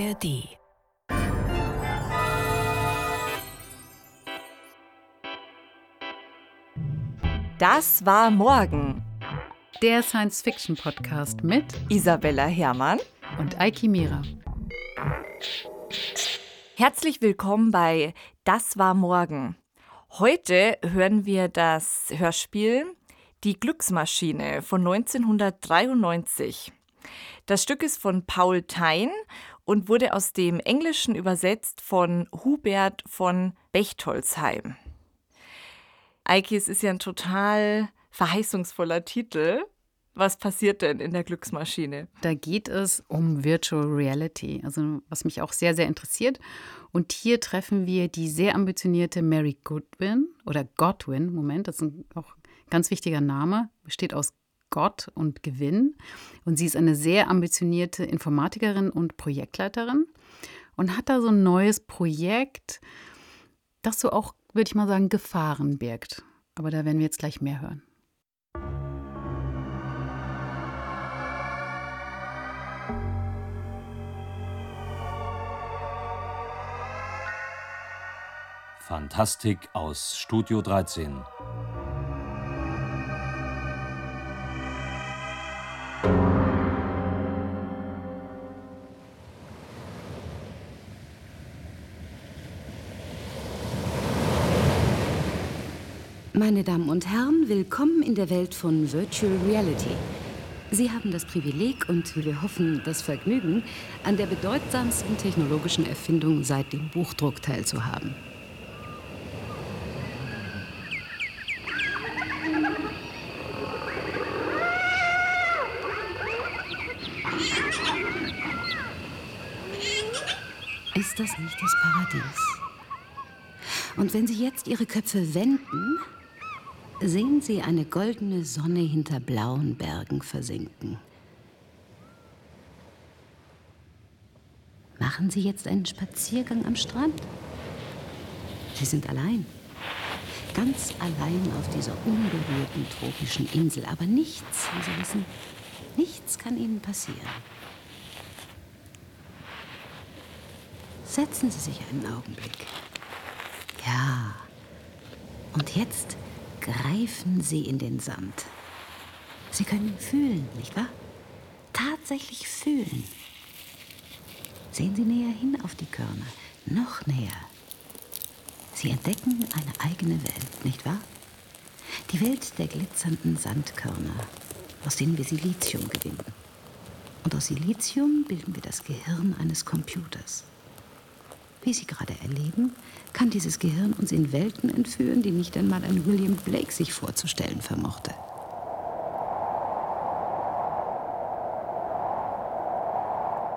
ARD. Das war morgen. Der Science-Fiction-Podcast mit Isabella Herrmann und Eiki Mira. Herzlich willkommen bei Das war morgen. Heute hören wir das Hörspiel Die Glücksmaschine von 1993. Das Stück ist von Paul Thein und wurde aus dem Englischen übersetzt von Hubert von Bechtolzheim. Eiki, es ist ja ein total verheißungsvoller Titel. Was passiert denn in der Glücksmaschine? Da geht es um Virtual Reality, also was mich auch sehr, sehr interessiert. Und hier treffen wir die sehr ambitionierte Mary Goodwin oder Godwin, Moment, das ist ein auch ganz wichtiger Name, besteht aus Gott und Gewinn. Und sie ist eine sehr ambitionierte Informatikerin und Projektleiterin und hat da so ein neues Projekt, das so auch, würde ich mal sagen, Gefahren birgt. Aber da werden wir jetzt gleich mehr hören. Fantastik aus Studio 13. Meine Damen und Herren, willkommen in der Welt von Virtual Reality. Sie haben das Privileg und, wir hoffen, das Vergnügen, an der bedeutsamsten technologischen Erfindung seit dem Buchdruck teilzuhaben. Ist das nicht das Paradies? Und wenn Sie jetzt Ihre Köpfe wenden, sehen Sie eine goldene Sonne hinter blauen Bergen versinken. Machen Sie jetzt einen Spaziergang am Strand? Sie sind allein. Ganz allein auf dieser unberührten tropischen Insel. Aber nichts, wie Sie wissen, nichts kann Ihnen passieren. Setzen Sie sich einen Augenblick. Ja. Und jetzt greifen Sie in den Sand. Sie können fühlen, nicht wahr? Tatsächlich fühlen. Sehen Sie näher hin auf die Körner, noch näher. Sie entdecken eine eigene Welt, nicht wahr? Die Welt der glitzernden Sandkörner, aus denen wir Silizium gewinnen. Und aus Silizium bilden wir das Gehirn eines Computers. Wie Sie gerade erleben, kann dieses Gehirn uns in Welten entführen, die nicht einmal ein William Blake sich vorzustellen vermochte.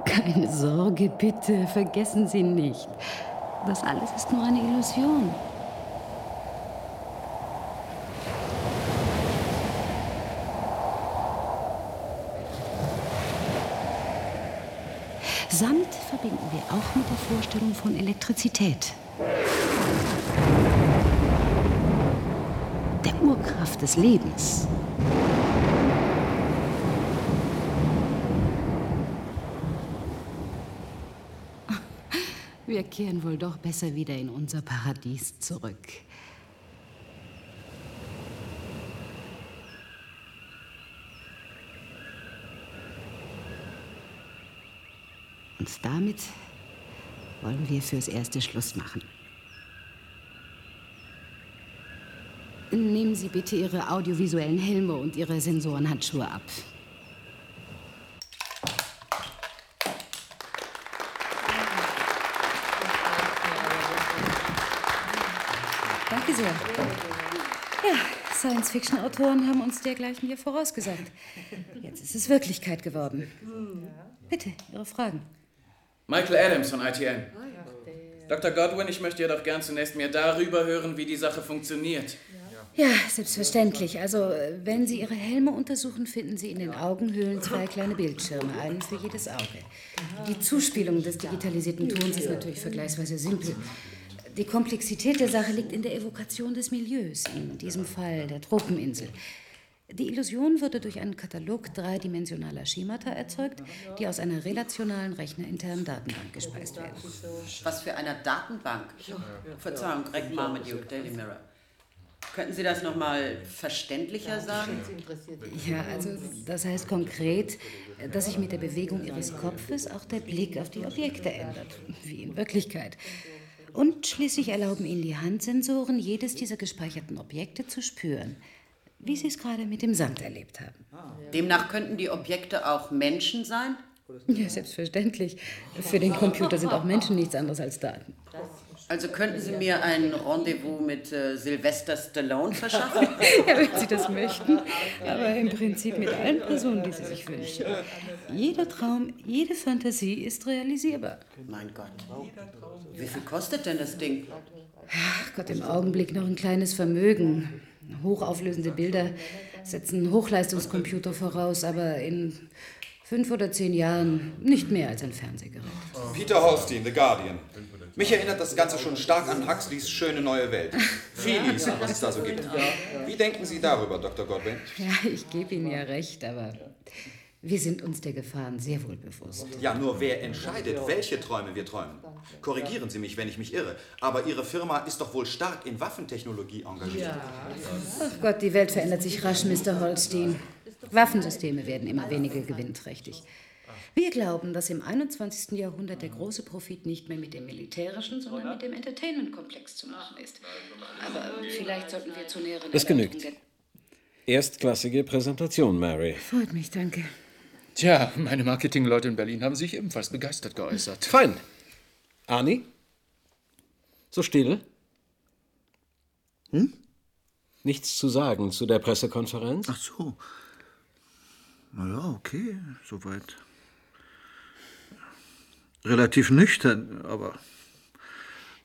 Keine Sorge, bitte, vergessen Sie nicht. Das alles ist nur eine Illusion. Sand der Vorstellung von Elektrizität. Der Urkraft des Lebens. Wir kehren wohl doch besser wieder in unser Paradies zurück. Und damit wollen wir fürs Erste Schluss machen. Nehmen Sie bitte Ihre audiovisuellen Helme und Ihre Sensorenhandschuhe ab. Danke sehr. Ja, Science-Fiction-Autoren haben uns dergleichen hier vorausgesagt. Jetzt ist es Wirklichkeit geworden. Bitte, Ihre Fragen. Michael Adams von ITN. Dr. Godwin, ich möchte jedoch gern zunächst mehr darüber hören, wie die Sache funktioniert. Ja, selbstverständlich. Also, wenn Sie Ihre Helme untersuchen, finden Sie in den Augenhöhlen zwei kleine Bildschirme, einen für jedes Auge. Die Zuspielung des digitalisierten Tons ist natürlich vergleichsweise simpel. Die Komplexität der Sache liegt in der Evokation des Milieus, in diesem Fall der Tropeninsel. Die Illusion wurde durch einen Katalog dreidimensionaler Schemata erzeugt, die aus einer relationalen rechnerinternen Datenbank gespeist werden. Was für eine Datenbank? Verzeihung, Greg Marmaduke, Daily Mirror. Könnten Sie das nochmal verständlicher sagen? Ja, also das heißt konkret, dass sich mit der Bewegung Ihres Kopfes auch der Blick auf die Objekte ändert, wie in Wirklichkeit. Und schließlich erlauben Ihnen die Handsensoren, jedes dieser gespeicherten Objekte zu spüren, wie Sie es gerade mit dem Sand erlebt haben. Demnach könnten die Objekte auch Menschen sein? Ja, selbstverständlich. Für den Computer sind auch Menschen nichts anderes als Daten. Also könnten Sie mir ein Rendezvous mit äh, Sylvester Stallone verschaffen? ja, wenn Sie das möchten. Aber im Prinzip mit allen Personen, die Sie sich wünschen. Jeder Traum, jede Fantasie ist realisierbar. Mein Gott. Wie viel kostet denn das Ding? Ach Gott, im Augenblick noch ein kleines Vermögen. Hochauflösende Bilder setzen Hochleistungscomputer voraus, aber in fünf oder zehn Jahren nicht mehr als ein Fernsehgerät. Peter Holstein, The Guardian. Mich erinnert das Ganze schon stark an Huxleys Schöne neue Welt. Und was es da so gibt. Wie denken Sie darüber, Dr. Godwin? Ja, ich gebe Ihnen ja recht, aber wir sind uns der Gefahren sehr wohl bewusst. Ja, nur wer entscheidet, welche Träume wir träumen? Korrigieren Sie mich, wenn ich mich irre, aber Ihre Firma ist doch wohl stark in Waffentechnologie engagiert. Ach Gott, die Welt verändert sich rasch, Mr. Holstein. Waffensysteme werden immer weniger gewinnträchtig. Wir glauben, dass im 21. Jahrhundert der große Profit nicht mehr mit dem militärischen, sondern mit dem Entertainment-Komplex zu machen ist. Aber vielleicht sollten wir zu näheren Das genügt. Erstklassige Präsentation, Mary. Freut mich, danke. Tja, meine Marketingleute in Berlin haben sich ebenfalls begeistert geäußert. Fein. Arni? So still? Hm? Nichts zu sagen zu der Pressekonferenz? Ach so. Na ja, okay, soweit. Relativ nüchtern, aber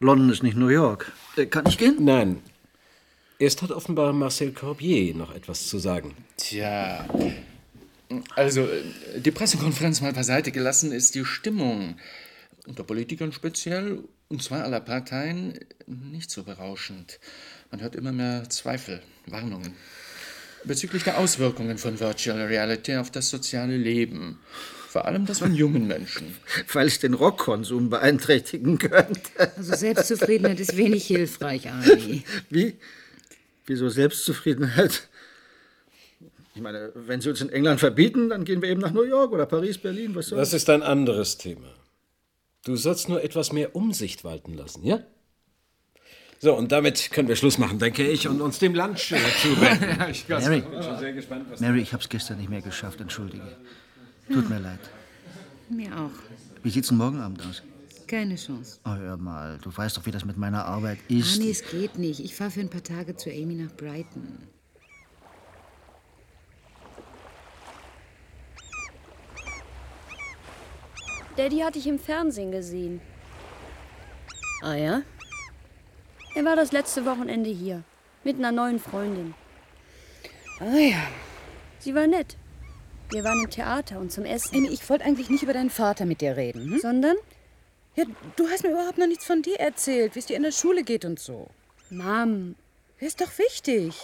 London ist nicht New York. Äh, kann ich gehen? Nein. Erst hat offenbar Marcel Corbier noch etwas zu sagen. Tja, also äh, die Pressekonferenz mal beiseite gelassen, ist die Stimmung unter Politikern speziell, und zwar aller Parteien, nicht so berauschend. Man hört immer mehr Zweifel, Warnungen bezüglich der Auswirkungen von Virtual Reality auf das soziale Leben. Vor allem das von jungen Menschen. Weil es den Rockkonsum beeinträchtigen könnte. Also Selbstzufriedenheit ist wenig hilfreich, Arnie. Wie? Wieso Selbstzufriedenheit? Ich meine, wenn Sie uns in England verbieten, dann gehen wir eben nach New York oder Paris, Berlin, was soll's? Das ist ein anderes Thema. Du sollst nur etwas mehr Umsicht walten lassen, ja? So, und damit können wir Schluss machen, denke ich, und uns dem Lunch zuwenden. Ja, ich Mary, bin schon sehr gespannt, was Mary, ich hab's gestern nicht mehr geschafft, entschuldige. Tut mir leid. Mir auch. Wie sieht's denn morgen Abend aus? Keine Chance. Oh, hör mal, du weißt doch, wie das mit meiner Arbeit ist. Arnie, es geht nicht. Ich fahre für ein paar Tage zu Amy nach Brighton. Daddy hatte ich im Fernsehen gesehen. Ah ja? Er war das letzte Wochenende hier. Mit einer neuen Freundin. Ah ja. Sie war nett. Wir waren im Theater und zum Essen. Amy, ich wollte eigentlich nicht über deinen Vater mit dir reden. Hm? Sondern? Ja, du hast mir überhaupt noch nichts von dir erzählt, wie es dir in der Schule geht und so. Mom. Ist doch wichtig.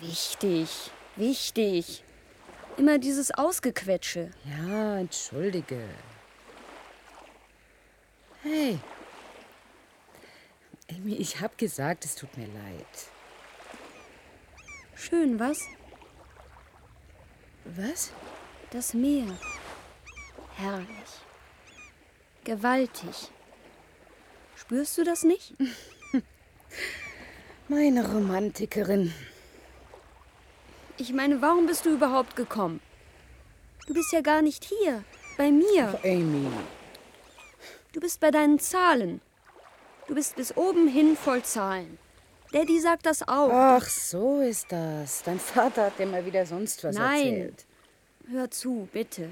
Wichtig. Wichtig. Immer dieses Ausgequetsche. Ja, entschuldige. Hey. Amy, ich hab gesagt, es tut mir leid. Schön, was? Was? Das Meer. Herrlich. Gewaltig. Spürst du das nicht? Meine Romantikerin. Ich meine, warum bist du überhaupt gekommen? Du bist ja gar nicht hier. Bei mir. Ach, Amy. Du bist bei deinen Zahlen. Du bist bis oben hin voll Zahlen. Daddy sagt das auch. Ach, so ist das. Dein Vater hat dir mal wieder sonst was Nein. erzählt. Hör zu, bitte.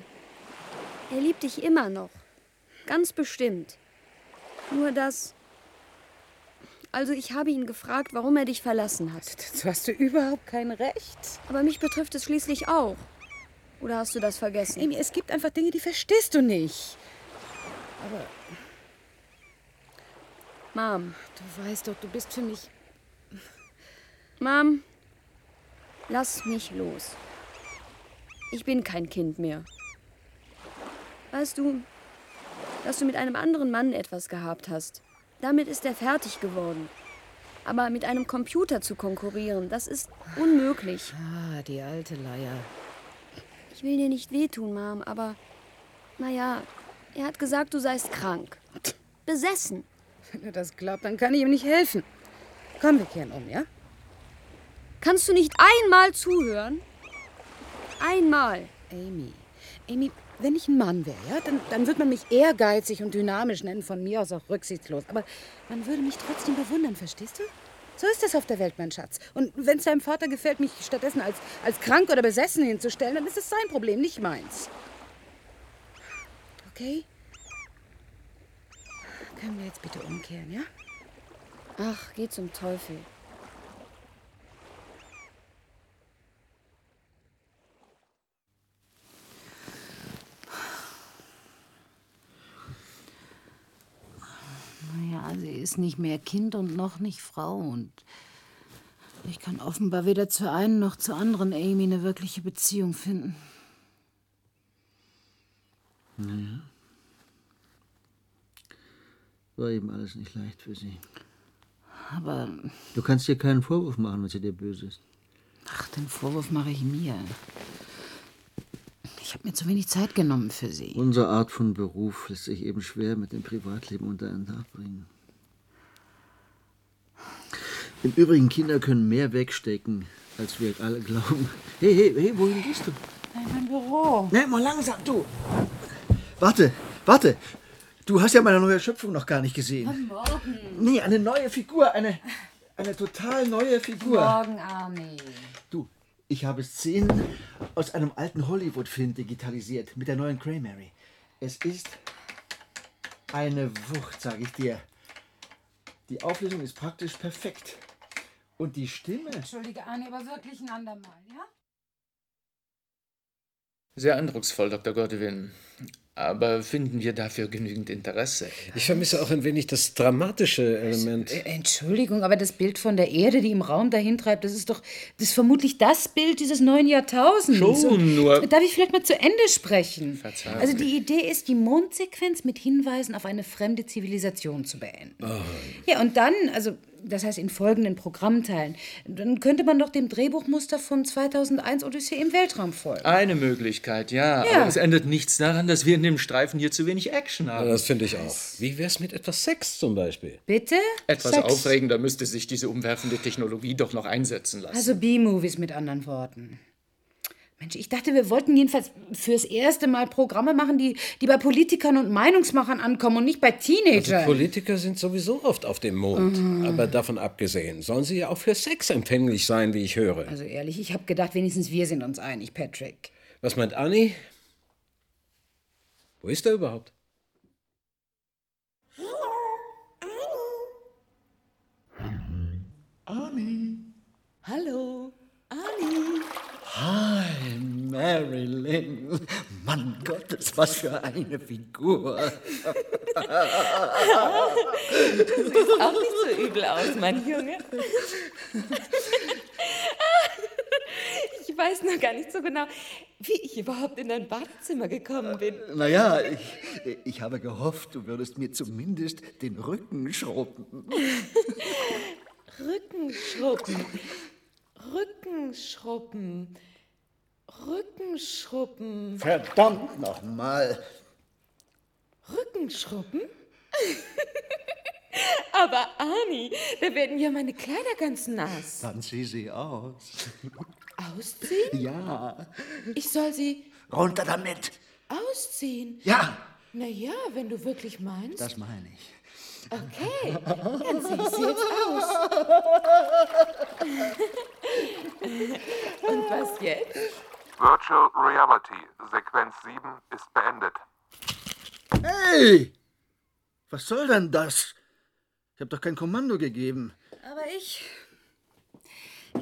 Er liebt dich immer noch. Ganz bestimmt. Nur das. Also, ich habe ihn gefragt, warum er dich verlassen hat. Dazu hast du überhaupt kein Recht. Aber mich betrifft es schließlich auch. Oder hast du das vergessen? Amy, es gibt einfach Dinge, die verstehst du nicht. Aber Mom, du weißt doch, du bist für mich. Mom, lass mich los. Ich bin kein Kind mehr. Weißt du, dass du mit einem anderen Mann etwas gehabt hast. Damit ist er fertig geworden. Aber mit einem Computer zu konkurrieren, das ist unmöglich. Ah, die alte Leier. Ich will dir nicht wehtun, Mom, aber naja, er hat gesagt, du seist krank. Besessen. Wenn er das glaubt, dann kann ich ihm nicht helfen. Komm, wir kehren um, ja? Kannst du nicht einmal zuhören? Einmal. Amy, Amy, wenn ich ein Mann wäre, ja, dann, dann würde man mich ehrgeizig und dynamisch nennen, von mir aus auch rücksichtslos. Aber man würde mich trotzdem bewundern, verstehst du? So ist es auf der Welt, mein Schatz. Und wenn es deinem Vater gefällt, mich stattdessen als, als krank oder besessen hinzustellen, dann ist es sein Problem, nicht meins. Okay? Können wir jetzt bitte umkehren, ja? Ach, geh zum Teufel. Naja, sie ist nicht mehr Kind und noch nicht Frau. Und ich kann offenbar weder zur einen noch zur anderen Amy eine wirkliche Beziehung finden. Naja. War eben alles nicht leicht für sie. Aber, Du kannst dir keinen Vorwurf machen, wenn sie dir böse ist. ach, den Vorwurf mache ich mir. Ich habe mir zu wenig Zeit genommen für sie. Unsere Art von Beruf lässt sich eben schwer mit dem Privatleben unter einen Dach bringen. Im Übrigen, Kinder können mehr wegstecken, als wir alle glauben. Hey, hey, hey, wohin gehst du? In mein Büro. Nee, mal langsam, du. Warte, warte. Du hast ja meine neue Schöpfung noch gar nicht gesehen. Morgen. Nee, eine neue Figur, eine, eine total neue Figur. Morgen, Army. Du, ich habe Szenen aus einem alten Hollywood-Film digitalisiert mit der neuen Cray-Mary. Es ist eine Wucht, sage ich dir. Die Auflösung ist praktisch perfekt. Und die Stimme. Entschuldige, Arnie, aber wirklich ein andermal, ja? Sehr eindrucksvoll, Dr. Godwin. Aber finden wir dafür genügend Interesse? Ich vermisse auch ein wenig das dramatische Element. Äh, Entschuldigung, aber das Bild von der Erde, die im Raum dahintreibt, das ist doch das ist vermutlich das Bild dieses neuen Jahrtausends. Schon, Und- nur- Darf ich vielleicht mal zu Ende sprechen? Verzeihung. Also die Idee ist, die Mondsequenz mit Hinweisen auf eine fremde Zivilisation zu beenden. Ja, und dann, also das heißt in folgenden Programmteilen, dann könnte man doch dem Drehbuchmuster von 2001 Odyssee im Weltraum folgen. Eine Möglichkeit, ja, Ja. Aber es ändert nichts daran, dass wir in dem Streifen hier zu wenig Action haben. Ja, das finde ich auch. Wie wär's mit etwas Sex zum Beispiel? Bitte? Etwas Sex. aufregender müsste sich diese umwerfende Technologie doch noch einsetzen lassen. Also B-Movies mit anderen Worten. Mensch, ich dachte, wir wollten jedenfalls fürs erste Mal Programme machen, die, die bei Politikern und Meinungsmachern ankommen und nicht bei Also Teenagern. Politiker sind sowieso oft auf dem Mond. Mhm. Aber davon abgesehen, sollen sie ja auch für Sex empfänglich sein, wie ich höre. also ehrlich, ich habe gedacht, wenigstens wir sind uns einig, Patrick. Was meint Annie? Wo ist er überhaupt? Annie. Hallo, Annie. Hi, Marilyn. Mann Gottes, was für eine Figur. Du siehst auch nicht so übel aus, mein Junge. Ich weiß noch gar nicht so genau, wie ich überhaupt in dein Badezimmer gekommen bin. Naja, ich, ich habe gehofft, du würdest mir zumindest den Rücken schrubben. Rückenschruppen. Rückenschruppen. Rückenschruppen. Verdammt nochmal. Rückenschruppen? Aber Ani, da werden ja meine Kleider ganz nass. Dann sieh sie aus. Ausziehen? Ja. Ich soll sie Runter damit. ausziehen? Ja. Na ja, wenn du wirklich meinst. Das meine ich. Okay, dann zieh ich sie jetzt aus. Und was jetzt? Virtual Reality, Sequenz 7 ist beendet. Hey! Was soll denn das? Ich habe doch kein Kommando gegeben. Aber ich.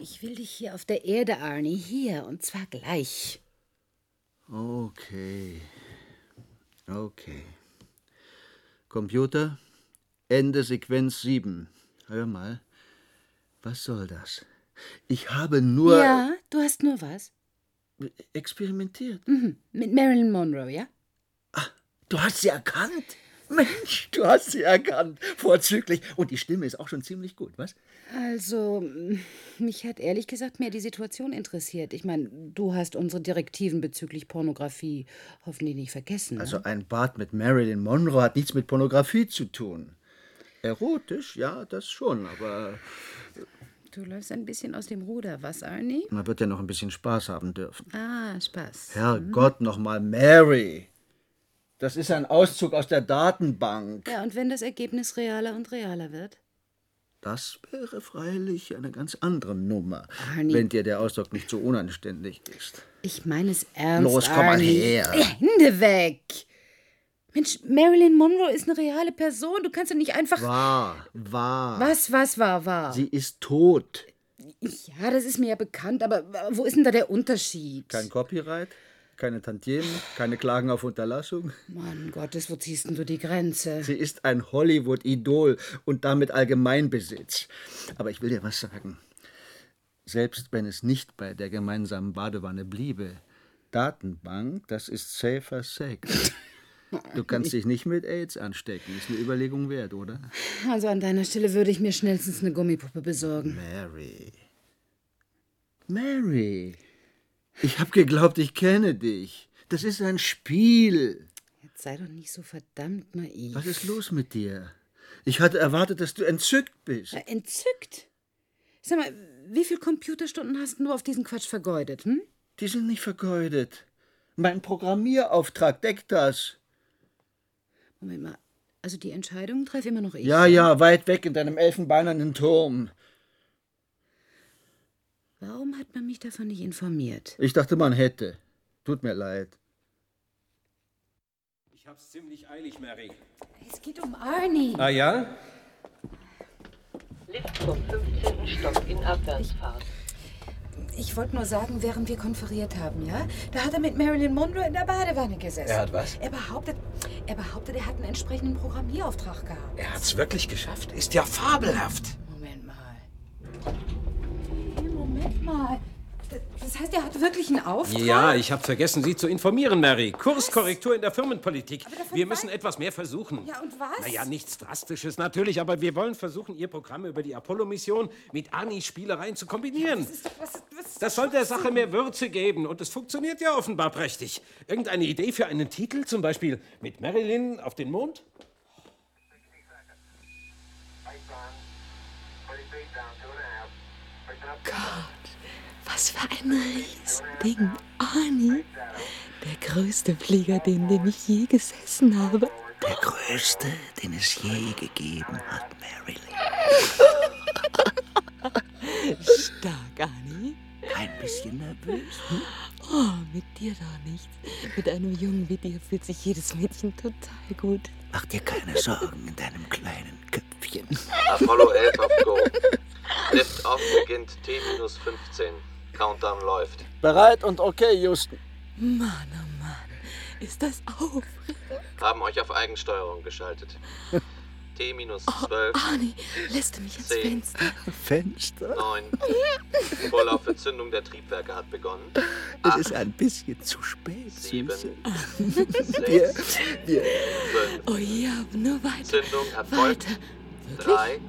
Ich will dich hier auf der Erde, Arnie. Hier, und zwar gleich. Okay. Okay. Computer, Ende Sequenz 7. Hör mal. Was soll das? Ich habe nur. Ja, du hast nur was. Experimentiert? Mhm. Mit Marilyn Monroe, ja? Du hast sie erkannt? Mensch, du hast sie erkannt. Vorzüglich. Und die Stimme ist auch schon ziemlich gut, was? Also, mich hat ehrlich gesagt mehr die Situation interessiert. Ich meine, du hast unsere Direktiven bezüglich Pornografie hoffentlich nicht vergessen. Ne? Also ein Bad mit Marilyn Monroe hat nichts mit Pornografie zu tun. Erotisch, ja, das schon, aber du läufst ein bisschen aus dem Ruder, was, Arnie? man wird ja noch ein bisschen Spaß haben dürfen. Ah, Spaß. Herrgott, noch mal Mary. Das ist ein Auszug aus der Datenbank. Ja, und wenn das Ergebnis realer und realer wird? Das wäre freilich eine ganz andere Nummer, Arnie. wenn dir der Ausdruck nicht so unanständig ist. Ich meine es ernst. Los, komm mal Arnie. her. Ja, Hände weg! Mensch, Marilyn Monroe ist eine reale Person. Du kannst ja nicht einfach. Wahr, wahr. Was, was war, war? Sie ist tot. Ja, das ist mir ja bekannt, aber wo ist denn da der Unterschied? Kein Copyright, keine Tantiemen, keine Klagen auf Unterlassung. Mann Gottes, wo ziehst denn du die Grenze? Sie ist ein Hollywood-Idol und damit Allgemeinbesitz. Aber ich will dir was sagen. Selbst wenn es nicht bei der gemeinsamen Badewanne bliebe, Datenbank, das ist safer Sex. Du kannst dich nicht mit AIDS anstecken. Ist eine Überlegung wert, oder? Also an deiner Stelle würde ich mir schnellstens eine Gummipuppe besorgen. Mary. Mary. Ich hab geglaubt, ich kenne dich. Das ist ein Spiel. Jetzt sei doch nicht so verdammt naiv. Was ist los mit dir? Ich hatte erwartet, dass du entzückt bist. Äh, Entzückt? Sag mal, wie viele Computerstunden hast du auf diesen Quatsch vergeudet, hm? Die sind nicht vergeudet. Mein Programmierauftrag deckt das. Moment mal. Also die Entscheidung treffe immer noch ich. Ja, ja, weit weg in deinem elfenbeinernen Turm. Warum hat man mich davon nicht informiert? Ich dachte, man hätte. Tut mir leid. Ich hab's ziemlich eilig, Mary. Es geht um Arnie. Ah ja? Lift vom 15. Stock in Abwärtsfahrt. Ich wollte nur sagen, während wir konferiert haben, ja? Da hat er mit Marilyn Monroe in der Badewanne gesessen. Er hat was? Er behauptet, er behauptet, er hat einen entsprechenden Programmierauftrag gehabt. Er hat's wirklich geschafft. Ist ja fabelhaft. Moment mal. Hey, Moment mal. Das heißt, er hat wirklich einen Auftrag? Ja, ich habe vergessen, Sie zu informieren, Mary. Kurskorrektur in der Firmenpolitik. Wir müssen etwas mehr versuchen. Ja, und was? Naja, nichts Drastisches natürlich, aber wir wollen versuchen, Ihr Programm über die Apollo-Mission mit Anis Spielereien zu kombinieren. Das soll der Sache mehr Würze geben und es funktioniert ja offenbar prächtig. Irgendeine Idee für einen Titel, zum Beispiel mit Marilyn auf den Mond? Gott, was für ein Riesending. Arnie, der größte Flieger, in dem ich je gesessen habe. Der größte, den es je gegeben hat, Marilyn. Stark, Arnie. Ein bisschen nervös. Hm? Oh, mit dir doch nicht. Mit einem Jungen wie dir fühlt sich jedes Mädchen total gut. Mach dir keine Sorgen in deinem kleinen Köpfchen. Apollo 11 auf Go. Lift-Off beginnt T-15. Countdown läuft. Bereit und okay, Houston. Mann, oh Mann, ist das aufregend. Haben euch auf Eigensteuerung geschaltet. T-12. Arnie, lässt du mich ans 10, Fenster? Fenster? 9. Vorlauf für Zündung der Triebwerke hat begonnen. Es ist ein bisschen zu spät, 7, Süße. 6, Wir, wir. 5. Oh ja, nur weiter. Zündung erfolgt. 3,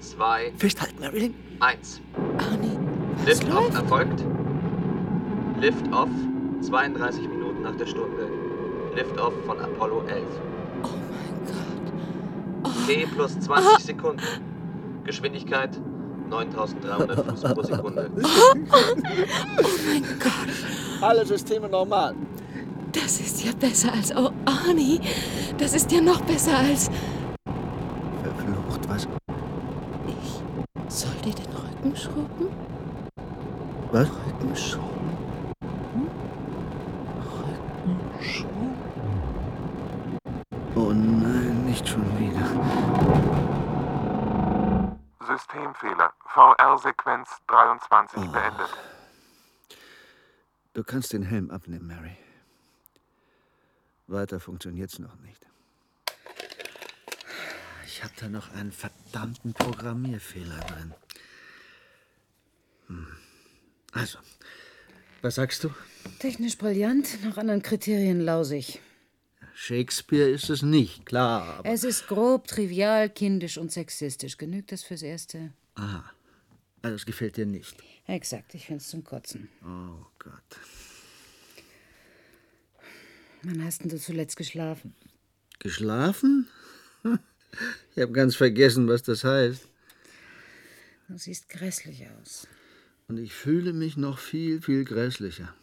2, Festhalten, Marilyn. 1. Arnie, Lift-Off erfolgt. Lift-Off 32 Minuten nach der Stunde. Lift-Off von Apollo 11. Oh mein Gott. T plus 20 Sekunden. Geschwindigkeit 9300 Fuß pro Sekunde. Oh mein Gott, Alle Systeme normal. das ist ja besser als... Oh, Arnie, das ist ja noch besser als... Verflucht, was? Ich soll dir den Rücken schrubben? Was? Rücken schrubben? Rücken schrubben? Oh nein, nicht schon wieder. Systemfehler. VR-Sequenz 23 Oh. beendet. Du kannst den Helm abnehmen, Mary. Weiter funktioniert's noch nicht. Ich hab da noch einen verdammten Programmierfehler drin. Hm. Also, Was sagst du? Technisch brillant, nach anderen Kriterien lausig. Shakespeare ist es nicht, klar. Aber Es ist grob, trivial, kindisch und sexistisch. Genügt das fürs Erste? Aha. Also es gefällt dir nicht. Exakt, ich find's zum Kotzen. Oh Gott. Wann hast denn du zuletzt geschlafen? Geschlafen? Ich habe ganz vergessen, was das heißt. Du siehst grässlich aus. Und ich fühle mich noch viel, viel grässlicher.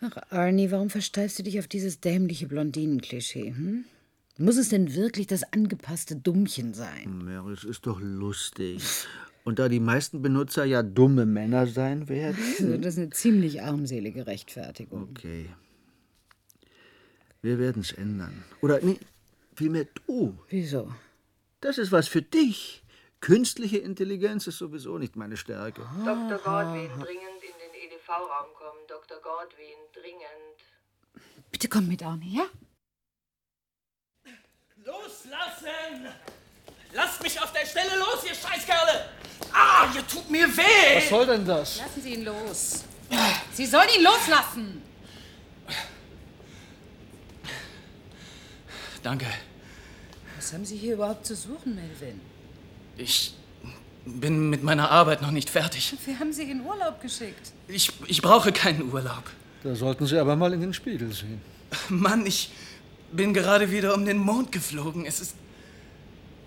Ach, Arnie, warum versteifst du dich auf dieses dämliche Blondinen-Klischee? Hm? Muss es denn wirklich das angepasste Dummchen sein? Mary, es ist doch lustig. Und da die meisten Benutzer ja dumme Männer sein werden. Also, das ist eine ziemlich armselige Rechtfertigung. Okay. Wir werden es ändern. Oder nee, vielmehr du. Wieso? Das ist was für dich. Künstliche Intelligenz ist sowieso nicht meine Stärke. Dr. Godwin, dringend in den EDV-Raum kommen. Dr. Godwin, dringend. Bitte komm mit, Arnie, ja? Loslassen! Lasst mich auf der Stelle los, ihr Scheißkerle! Ah, ihr tut mir weh! Was soll denn das? Lassen Sie ihn los. Sie sollen ihn loslassen! Danke. Was haben Sie hier überhaupt zu suchen, Melvin? Ich bin mit meiner Arbeit noch nicht fertig. Wir haben Sie in Urlaub geschickt. Ich, ich brauche keinen Urlaub. Da sollten Sie aber mal in den Spiegel sehen. Mann, ich bin gerade wieder um den Mond geflogen. Es ist.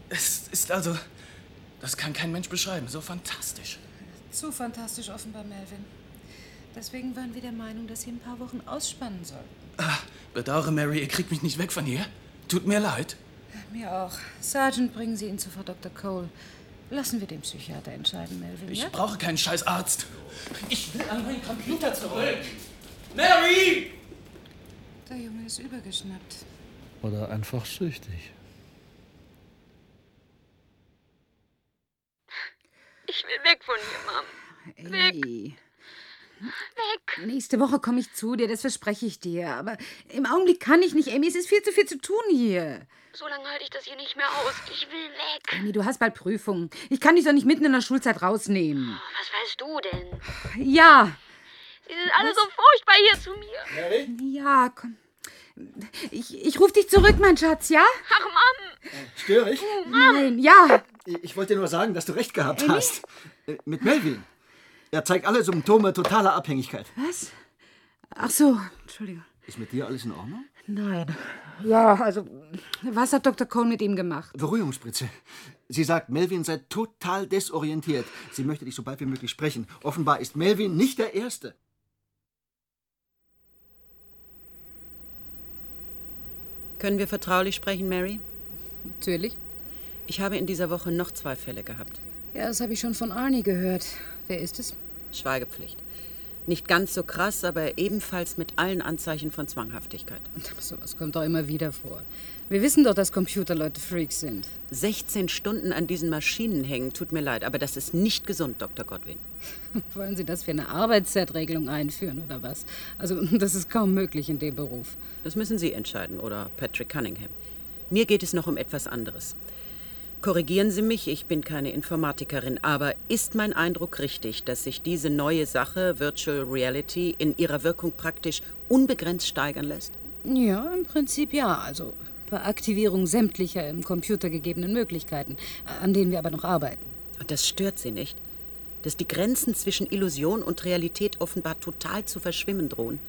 Es ist also. Das kann kein Mensch beschreiben. So fantastisch. Zu fantastisch offenbar, Melvin. Deswegen waren wir der Meinung, dass Sie ein paar Wochen ausspannen sollten. Ah, bedauere, Mary, ihr kriegt mich nicht weg von hier. Tut mir leid. Mir auch. Sergeant, bringen Sie ihn zu Frau Dr. Cole. Lassen wir den Psychiater entscheiden, Melvin. Ich ja? brauche keinen scheiß Arzt. Ich will an meinen Computer zurück. Mary! Der Junge ist übergeschnappt. Oder einfach süchtig. Ich will weg von hier, Mom. Weg. Ey. Weg. Nächste Woche komme ich zu dir, das verspreche ich dir. Aber im Augenblick kann ich nicht, Amy. Es ist viel zu viel zu tun hier. So lange halte ich das hier nicht mehr aus. Ich will weg. Amy, du hast bald Prüfungen. Ich kann dich doch nicht mitten in der Schulzeit rausnehmen. Was weißt du denn? Ja. Sie sind alle so furchtbar hier zu mir. Ja, komm. Ich, ich rufe dich zurück, mein Schatz, ja? Ach, Mom. Störe ich? Nein, ja. Ich wollte dir nur sagen, dass du recht gehabt hast. Äh, Mit Melvin. Er zeigt alle Symptome totaler Abhängigkeit. Was? Ach so, Entschuldigung. Ist mit dir alles in Ordnung? Nein. Ja, also, was hat Dr. Cohn mit ihm gemacht? Beruhigungsspritze. Sie sagt, Melvin sei total desorientiert. Sie möchte dich so bald wie möglich sprechen. Offenbar ist Melvin nicht der Erste. Können wir vertraulich sprechen, Mary? Natürlich. Ich habe in dieser Woche noch zwei Fälle gehabt. Ja, das habe ich schon von Arnie gehört. Wer ist es? Schweigepflicht. Nicht ganz so krass, aber ebenfalls mit allen Anzeichen von Zwanghaftigkeit. Sowas kommt doch immer wieder vor. Wir wissen doch, dass Computerleute Freaks sind. 16 Stunden an diesen Maschinen hängen, tut mir leid, aber das ist nicht gesund, Dr. Godwin. Wollen Sie das für eine Arbeitszeitregelung einführen oder was? Also, das ist kaum möglich in dem Beruf. Das müssen Sie entscheiden oder Patrick Cunningham. Mir geht es noch um etwas anderes. Korrigieren Sie mich, ich bin keine Informatikerin, aber ist mein Eindruck richtig, dass sich diese neue Sache, Virtual Reality, in ihrer Wirkung praktisch unbegrenzt steigern lässt? Ja, im Prinzip ja. Also bei Aktivierung sämtlicher im Computer gegebenen Möglichkeiten, an denen wir aber noch arbeiten. Und das stört Sie nicht? Dass die Grenzen zwischen Illusion und Realität offenbar total zu verschwimmen drohen?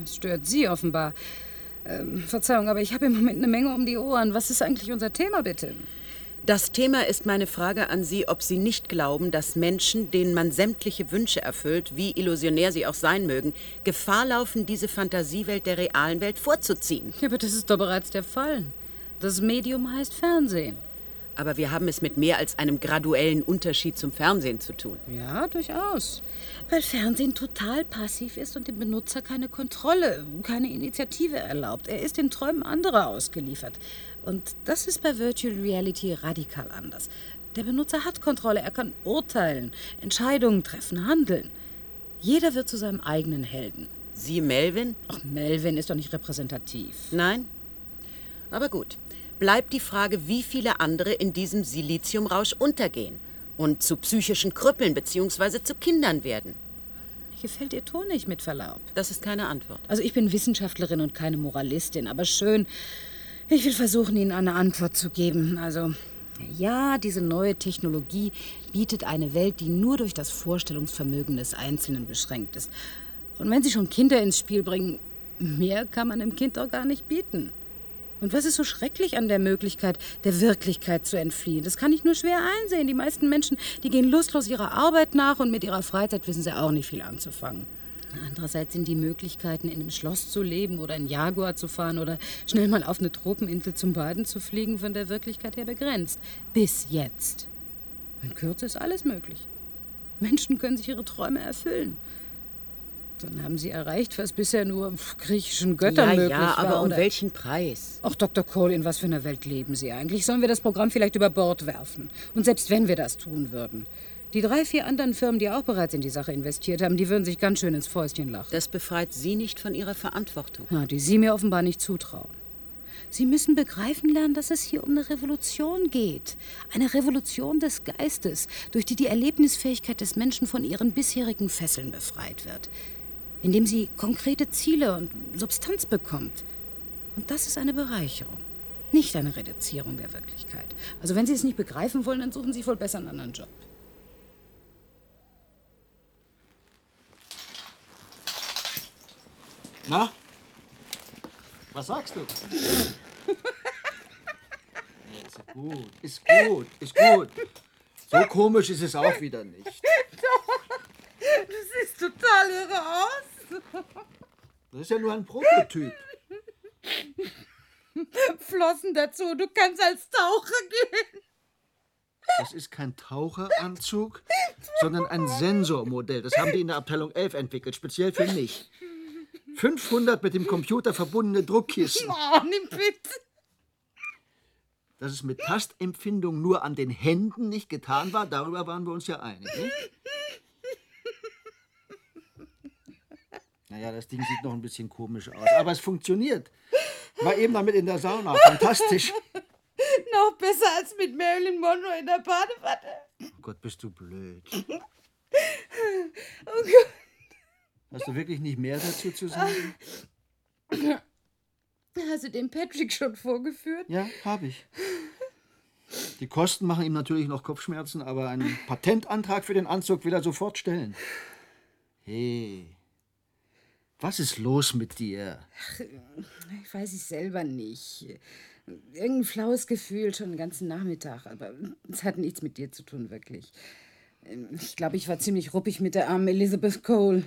Das stört Sie offenbar. Ähm, Verzeihung, aber ich habe im Moment eine Menge um die Ohren. Was ist eigentlich unser Thema, bitte? Das Thema ist meine Frage an Sie, ob Sie nicht glauben, dass Menschen, denen man sämtliche Wünsche erfüllt, wie illusionär sie auch sein mögen, Gefahr laufen, diese Fantasiewelt der realen Welt vorzuziehen. Ja, aber das ist doch bereits der Fall. Das Medium heißt Fernsehen. Aber wir haben es mit mehr als einem graduellen Unterschied zum Fernsehen zu tun. Ja, durchaus. Weil Fernsehen total passiv ist und dem Benutzer keine Kontrolle, keine Initiative erlaubt. Er ist den Träumen anderer ausgeliefert. Und das ist bei Virtual Reality radikal anders. Der Benutzer hat Kontrolle, er kann urteilen, Entscheidungen treffen, handeln. Jeder wird zu seinem eigenen Helden. Sie Melvin? Ach, Melvin ist doch nicht repräsentativ. Nein? Aber gut. Bleibt die Frage, wie viele andere in diesem Siliziumrausch untergehen und zu psychischen Krüppeln bzw. zu Kindern werden. gefällt Ihr Ton nicht, mit Verlaub. Das ist keine Antwort. Also ich bin Wissenschaftlerin und keine Moralistin, aber schön. Ich will versuchen, Ihnen eine Antwort zu geben. Also, ja, diese neue Technologie bietet eine Welt, die nur durch das Vorstellungsvermögen des Einzelnen beschränkt ist. Und wenn Sie schon Kinder ins Spiel bringen, mehr kann man dem Kind doch gar nicht bieten. Und was ist so schrecklich an der Möglichkeit, der Wirklichkeit zu entfliehen? Das kann ich nur schwer einsehen. Die meisten Menschen, die gehen lustlos ihrer Arbeit nach und mit ihrer Freizeit wissen sie auch nicht viel anzufangen. Andererseits sind die Möglichkeiten, in einem Schloss zu leben oder in Jaguar zu fahren oder schnell mal auf eine Tropeninsel zum Baden zu fliegen, von der Wirklichkeit her begrenzt. Bis jetzt. In Kürze ist alles möglich. Menschen können sich ihre Träume erfüllen. Dann haben Sie erreicht, was bisher nur griechischen Göttern ja, möglich ja, war. aber um oder? welchen Preis? Ach, Dr. Cole, in was für einer Welt leben Sie eigentlich? Sollen wir das Programm vielleicht über Bord werfen? Und selbst wenn wir das tun würden. Die drei, vier anderen Firmen, die auch bereits in die Sache investiert haben, die würden sich ganz schön ins Fäustchen lachen. Das befreit Sie nicht von Ihrer Verantwortung. Ja, die Sie mir offenbar nicht zutrauen. Sie müssen begreifen lernen, dass es hier um eine Revolution geht. Eine Revolution des Geistes, durch die die Erlebnisfähigkeit des Menschen von ihren bisherigen Fesseln befreit wird. Indem sie konkrete Ziele und Substanz bekommt. Und das ist eine Bereicherung, nicht eine Reduzierung der Wirklichkeit. Also wenn Sie es nicht begreifen wollen, dann suchen Sie wohl besser einen anderen Job. Na? Was sagst du? ist gut, ist gut, ist gut. So komisch ist es auch wieder nicht. Du siehst total irre aus. Das ist ja nur ein Prototyp. Flossen dazu, du kannst als Taucher gehen. Das ist kein Taucheranzug, sondern ein Sensormodell. Das haben die in der Abteilung 11 entwickelt, speziell für mich. 500 mit dem Computer verbundene Druckkissen. Oh, nimm bitte. Dass es mit Tastempfindung nur an den Händen nicht getan war, darüber waren wir uns ja einig. Nicht? Naja, das Ding sieht noch ein bisschen komisch aus, aber es funktioniert. War eben damit in der Sauna. Fantastisch. Noch besser als mit Marilyn Monroe in der Badewanne. Oh Gott, bist du blöd. Oh Gott. Hast du wirklich nicht mehr dazu zu sagen? Hast du dem Patrick schon vorgeführt? Ja, habe ich. Die Kosten machen ihm natürlich noch Kopfschmerzen, aber einen Patentantrag für den Anzug will er sofort stellen. Hey, was ist los mit dir? Ach, ich weiß es selber nicht. Irgendein flaues Gefühl schon den ganzen Nachmittag, aber es hat nichts mit dir zu tun, wirklich. Ich glaube, ich war ziemlich ruppig mit der armen Elizabeth Cole.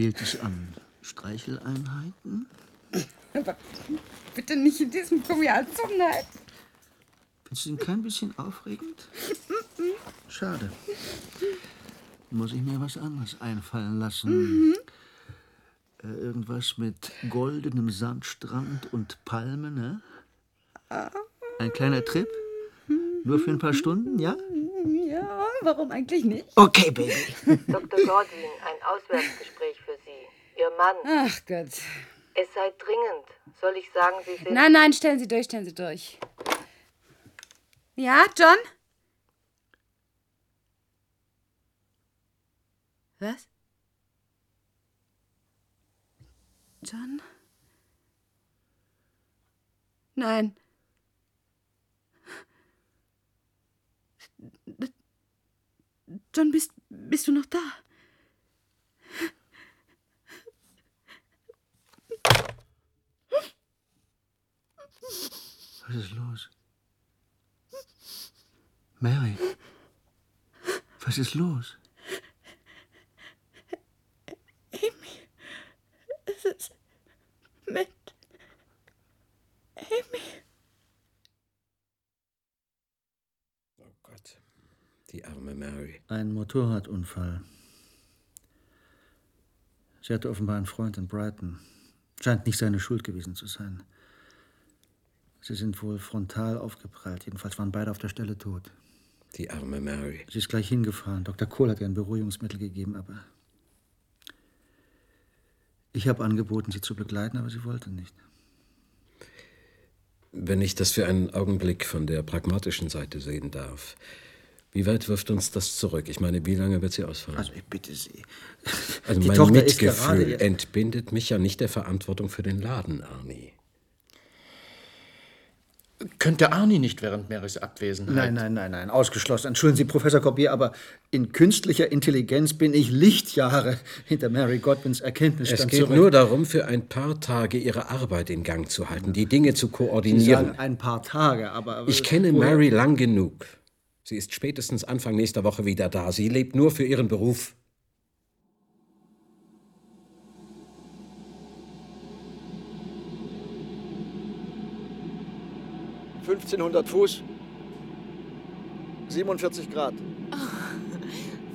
Fehlt es an Streicheleinheiten? Aber bitte nicht in diesem Gummianzug, nein. Findest du ihn kein bisschen aufregend? Schade. Muss ich mir was anderes einfallen lassen. Mhm. Äh, irgendwas mit goldenem Sandstrand und Palmen, ne? Ein kleiner Trip? Nur für ein paar Stunden, ja? Ja, warum eigentlich nicht? Okay, Baby. Dr. Godwin, ein Auswärtsgespräch für. Ihr Mann. Ach Gott. Es sei dringend. Soll ich sagen, Sie sind. Nein, nein, stellen Sie durch, stellen Sie durch. Ja, John? Was? John? Nein. John, bist, bist du noch da? Was ist los? Mary, was ist los? Amy, es ist mit Amy. Oh Gott, die arme Mary. Ein Motorradunfall. Sie hatte offenbar einen Freund in Brighton. Scheint nicht seine Schuld gewesen zu sein. Sie sind wohl frontal aufgeprallt. Jedenfalls waren beide auf der Stelle tot. Die arme Mary. Sie ist gleich hingefahren. Dr. Kohl hat ihr ein Beruhigungsmittel gegeben, aber. Ich habe angeboten, sie zu begleiten, aber sie wollte nicht. Wenn ich das für einen Augenblick von der pragmatischen Seite sehen darf. Wie weit wirft uns das zurück? Ich meine, wie lange wird sie ausfallen? Also ich bitte Sie. Also Die mein Tochter Mitgefühl entbindet mich ja nicht der Verantwortung für den Laden, Arnie. Könnte Arnie nicht während Marys Abwesenheit? Nein, nein, nein, nein, ausgeschlossen. Entschuldigen Sie, Professor Corbier, aber in künstlicher Intelligenz bin ich Lichtjahre hinter Mary Godwins Es Erkenntnisstand geht zurück. nur darum, für ein paar Tage ihre Arbeit in Gang zu halten, die Dinge zu Sie koordinieren. sagen ein paar Tage, aber... Ich kenne Mary lang genug. Sie ist spätestens Anfang nächster Woche wieder da. Sie lebt nur für ihren Beruf. 1500 Fuß, 47 Grad.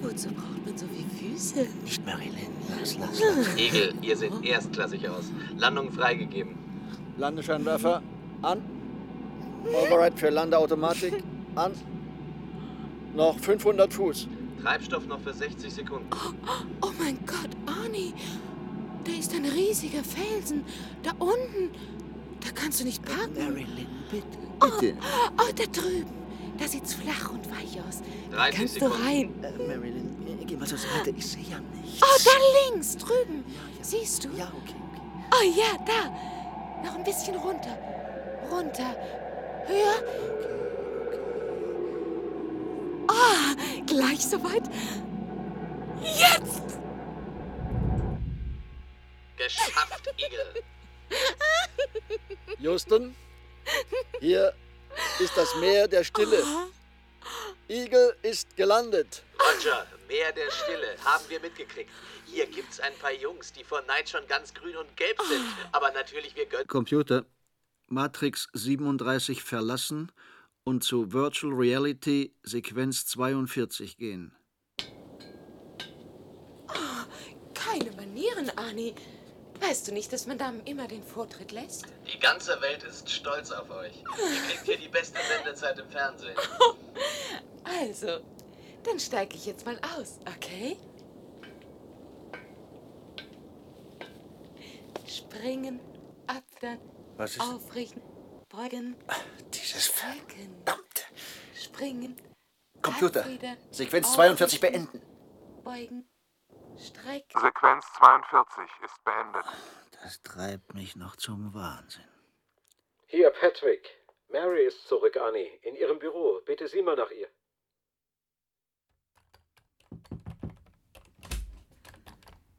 Wozu braucht man so viele Füße? Nicht Marilyn, lass, lass, Igel, ihr seht erstklassig aus. Landung freigegeben. Landescheinwerfer an. Override für Landeautomatik an. Noch 500 Fuß. Treibstoff noch für 60 Sekunden. Oh mein Gott, Arnie, da ist ein riesiger Felsen. Da unten. Da kannst du nicht parken. Marilyn, bitte. Bitte. Oh, oh, da drüben. Da sieht's flach und weich aus. Da 30 kannst Sekunden. du rein. Äh, Marilyn, geh mal zur Seite. Ich sehe ja nichts. Oh, da links, drüben. Siehst du? Ja, okay, okay. Oh ja, da. Noch ein bisschen runter. Runter. Höher. Ah, gleich soweit. Jetzt! Geschafft, Igel. Houston, hier ist das Meer der Stille. Eagle ist gelandet. Roger, Meer der Stille, haben wir mitgekriegt. Hier gibt's ein paar Jungs, die vor Neid schon ganz grün und gelb sind. Aber natürlich, wir gönnen. Computer, Matrix 37 verlassen und zu Virtual Reality Sequenz 42 gehen. Keine Manieren, Arnie. Weißt du nicht, dass man Damen immer den Vortritt lässt? Die ganze Welt ist stolz auf euch. Ihr kriegt hier die beste Sendezeit im Fernsehen. Also, dann steige ich jetzt mal aus, okay? Springen, abwärts, Was ist- aufrichten, beugen, Dieses strecken, springen, Computer, Sequenz 42 aufrichten, beenden. Beugen, strecken. Sequenz 42 ist beendet. Das treibt mich noch zum Wahnsinn. Hier, Patrick. Mary ist zurück, Annie. In ihrem Büro. Bitte sieh mal nach ihr.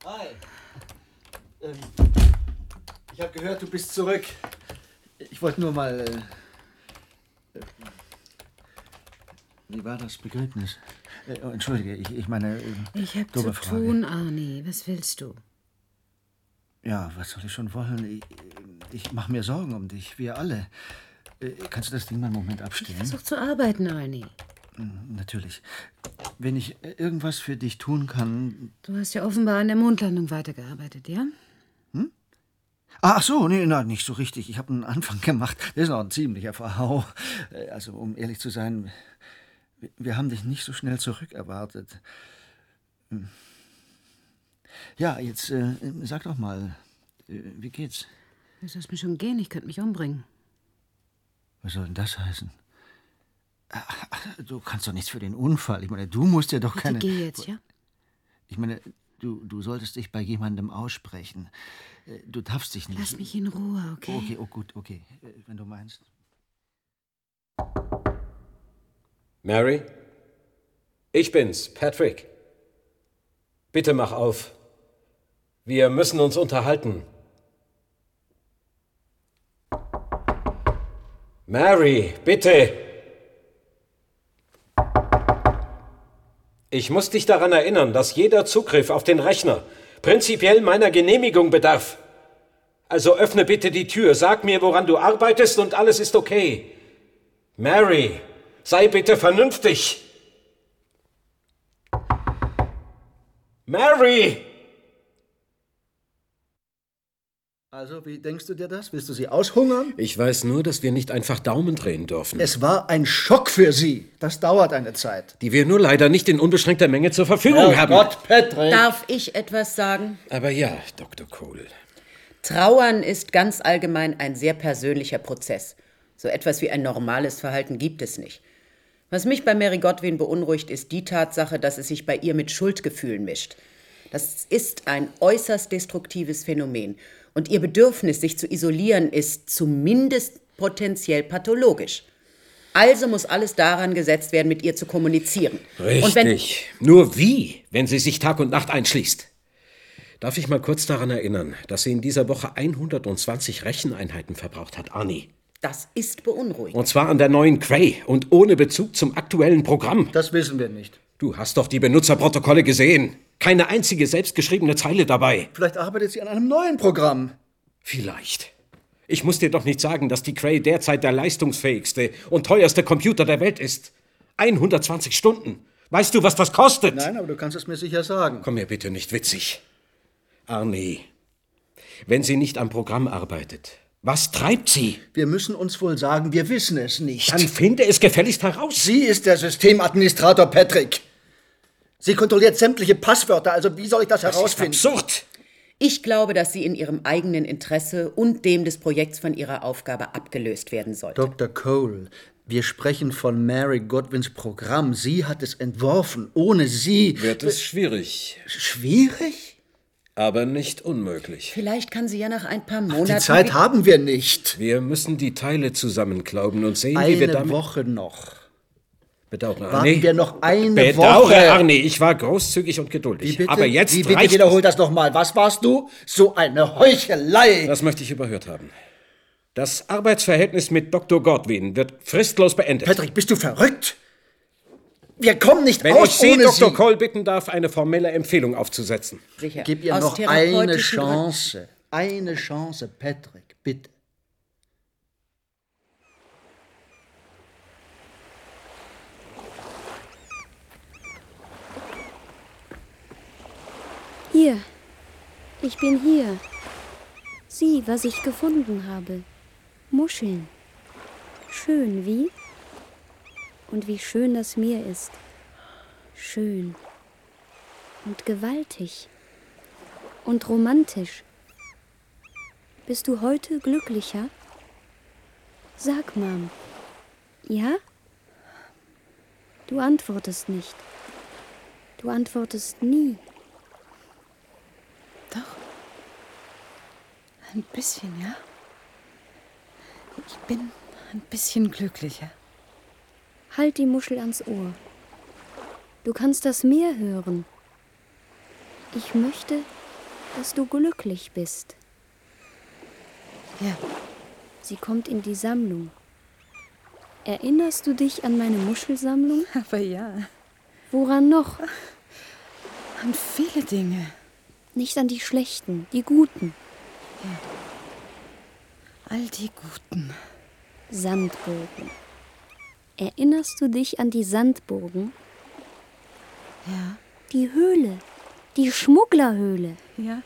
Hi. Ähm, ich habe gehört, du bist zurück. Ich wollte nur mal. Äh, äh, wie war das Begräbnis? Äh, entschuldige, ich, ich meine. Äh, Ich hab zu Frage. tun, Arnie. Was willst du? Ja, was soll ich schon wollen? Ich, ich mache mir Sorgen um dich, wir alle. Äh, Kannst du das Ding mal einen Moment abstellen? Versuch zu arbeiten, Arnie. Mm, Natürlich. Wenn ich äh, irgendwas für dich tun kann. Du hast ja offenbar an der Mondlandung weitergearbeitet, ja? Ah, Ach so, nee, na, nicht so richtig. Ich habe einen Anfang gemacht. Das ist noch ein ziemlicher Verhau. Äh, Also, um ehrlich zu sein, wir- haben dich nicht so schnell zurückerwartet. Ja, jetzt äh, sag doch mal, äh, wie geht's? Das lässt mir schon gehen. Ich könnte mich umbringen. Was soll denn das heißen? Ach, ach, Du kannst doch nichts für den Unfall. Ich meine, du musst ja doch Bitte keine. geh jetzt, ja? Ich meine, du, du solltest dich bei jemandem aussprechen. Äh, Du darfst dich nicht. Lass mich in Ruhe, okay? Okay, oh gut, okay, äh, wenn du meinst. Mary? Ich bin's, Patrick. Bitte mach auf. Wir müssen uns unterhalten. Mary, bitte. Ich muss dich daran erinnern, dass jeder Zugriff auf den Rechner prinzipiell meiner Genehmigung bedarf. Also öffne bitte die Tür, sag mir, woran du arbeitest und alles ist okay. Mary, sei bitte vernünftig. Mary! Also, wie denkst du dir das? Willst du sie aushungern? Ich weiß nur, dass wir nicht einfach Daumen drehen dürfen. Es war ein Schock für sie. Das dauert eine Zeit. die wir nur leider nicht in unbeschränkter Menge zur Verfügung Oh haben. Gott, Patrick! Darf ich etwas sagen? Aber ja, Dr. Cole. Trauern ist ganz allgemein ein sehr persönlicher Prozess. So etwas wie ein normales Verhalten gibt es nicht. Was mich bei Mary Godwin beunruhigt, ist die Tatsache, dass es sich bei ihr mit Schuldgefühlen mischt. Das ist ein äußerst destruktives Phänomen. Und ihr Bedürfnis, sich zu isolieren, ist zumindest potenziell pathologisch. Also muss alles daran gesetzt werden, mit ihr zu kommunizieren. Richtig. Nur wie, wenn sie sich Tag und Nacht einschließt? Darf ich mal kurz daran erinnern, dass sie in dieser Woche 120 Recheneinheiten verbraucht hat, Arnie? Das ist beunruhigend. Und zwar an der neuen Cray und ohne Bezug zum aktuellen Programm. Das wissen wir nicht. Du hast doch die Benutzerprotokolle gesehen. Keine einzige selbstgeschriebene Zeile dabei. Vielleicht arbeitet sie an einem neuen Programm. Vielleicht. Ich muss dir doch nicht sagen, dass die Cray derzeit der leistungsfähigste und teuerste Computer der Welt ist. 120 Stunden. Weißt du, was das kostet? Nein, aber du kannst es mir sicher sagen. Komm mir bitte nicht witzig. Arnie, wenn sie nicht am Programm arbeitet, was treibt sie? Wir müssen uns wohl sagen, wir wissen es nicht. Dann finde es gefälligst heraus. Sie ist der Systemadministrator Patrick. Sie kontrolliert sämtliche Passwörter, also wie soll ich das, herausfinden? Ist absurd. Ich glaube, dass sie in ihrem eigenen Interesse und dem des Projekts von ihrer Aufgabe abgelöst werden sollte. Dr. Cole, wir sprechen von Mary Godwins Programm. Sie hat es entworfen. Ohne sie. Wird es schwierig. Schwierig? Aber nicht unmöglich. Vielleicht kann sie ja nach ein paar Monaten. Die Zeit haben wir nicht. Wir müssen die Teile zusammenklauben und sehen, wie wir Eine damit. Woche noch. Bedauere, Warten Arnie. wir noch eine Bedauere, Woche. Arnie. Ich war großzügig und geduldig. Wie bitte? Aber jetzt Wie bitte wiederhol das nochmal. Was warst du? So eine Heuchelei. Das möchte ich überhört haben. Das Arbeitsverhältnis mit Dr. Godwin wird fristlos beendet. Patrick, bist du verrückt? Wir kommen nicht Wenn aus ich Sie, ohne Dr. sie. Cole, bitten darf, eine formelle Empfehlung aufzusetzen. Sicher. Gib ihr Aus noch eine Gründen. Chance. Eine Chance, Patrick, bitte. Hier. Ich bin hier. Sieh, was ich gefunden habe. Muscheln. Schön, wie? Und wie schön das Meer ist. Schön. Und gewaltig. Und romantisch. Bist du heute glücklicher? Sag, Mom. Ja? Du antwortest nicht. Du antwortest nie. Doch. Ein bisschen, ja. Ich bin ein bisschen glücklicher. Halt die Muschel ans Ohr. Du kannst das Meer hören. Ich möchte, dass du glücklich bist. Ja. Sie kommt in die Sammlung. Erinnerst du dich an meine Muschelsammlung? Aber ja. Woran noch? An viele Dinge. Nicht an die schlechten, die guten. All die Guten. Sandburgen. Erinnerst du dich an die Sandburgen? Ja. Die Höhle. Die Schmugglerhöhle. Ja.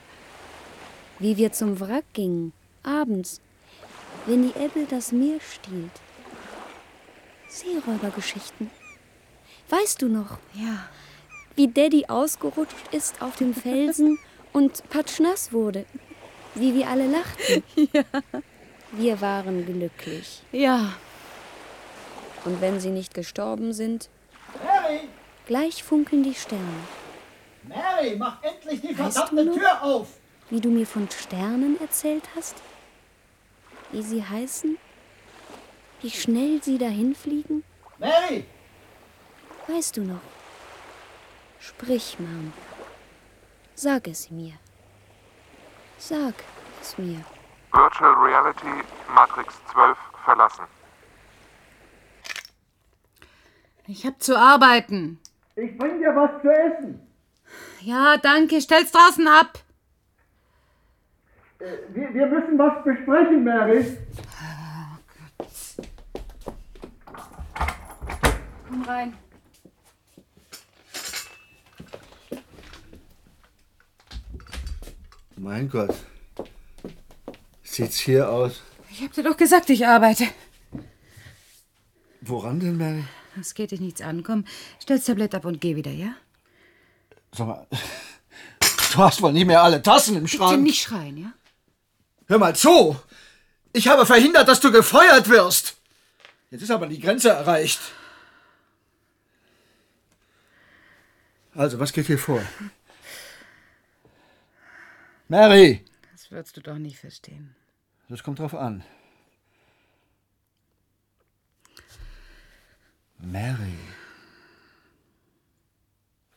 Wie wir zum Wrack gingen, abends, wenn die Ebbe das Meer stiehlt. Seeräubergeschichten. Weißt du noch? Ja. Wie Daddy ausgerutscht ist auf dem Felsen und patschnass wurde. Wie wir alle lachten. Ja. Wir waren glücklich. Ja. Und wenn sie nicht gestorben sind, Mary! gleich funkeln die Sterne. Mary, mach endlich die Weißt verdammte du noch? Tür auf! Wie du mir von Sternen erzählt hast? Wie sie heißen? Wie schnell sie dahin fliegen? Mary! Weißt du noch? Sprich, Mom. Sag es mir. Sag es mir. Virtual Reality Matrix 12 verlassen. Ich hab zu arbeiten. Ich bring dir was zu essen. Ja, danke. Stell's draußen ab. Wir, wir müssen was besprechen, Mary. Komm rein. Mein Gott. Sieht's hier aus? Ich hab dir doch gesagt, ich arbeite. Woran denn, Mary? Es geht dich nichts an. Komm, stell das Tablett ab und geh wieder, ja? Sag mal, du hast wohl nicht mehr alle Tassen im Schrank. Bitte nicht schreien, ja? Hör mal zu! Ich habe verhindert, dass du gefeuert wirst! Jetzt ist aber die Grenze erreicht. Also, was geht hier vor? Mary! Das würdest du doch nicht verstehen. Das kommt drauf an. Mary.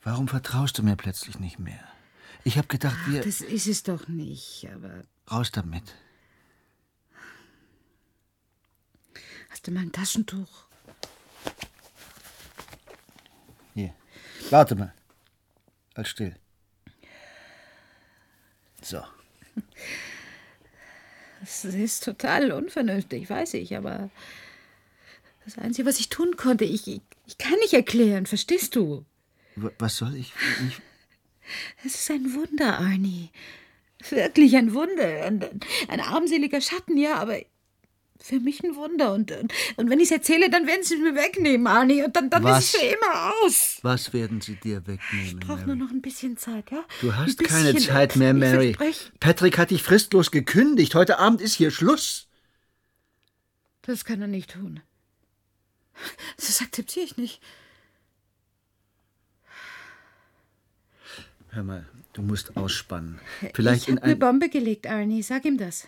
Warum vertraust du mir plötzlich nicht mehr? Ich habe gedacht, wir. Das ist es doch nicht, aber. Raus damit. Hast du mal ein Taschentuch? Hier. Warte mal. Halt still. So. Das ist total unvernünftig, weiß ich, aber das Einzige, was ich tun konnte, ich, ich, ich kann nicht erklären, verstehst du? Was soll ich? ich Es ist ein Wunder, Arnie. Wirklich ein Wunder. Ein, ein armseliger Schatten, ja, aber für mich ein Wunder. Und, und, und wenn ich es erzähle, dann werden sie es mir wegnehmen, Arnie. Und dann, dann Was? ist es für immer aus. was werden sie dir wegnehmen? Ich brauche nur noch ein bisschen Zeit, ja? Du hast keine Zeit mehr, Mary. Patrick hat dich fristlos gekündigt. Heute Abend ist hier Schluss. Das kann er nicht tun. Das akzeptiere ich nicht. Hör mal, du musst ausspannen. Vielleicht ich habe eine ein. Bombe gelegt, Arnie. Sag ihm das.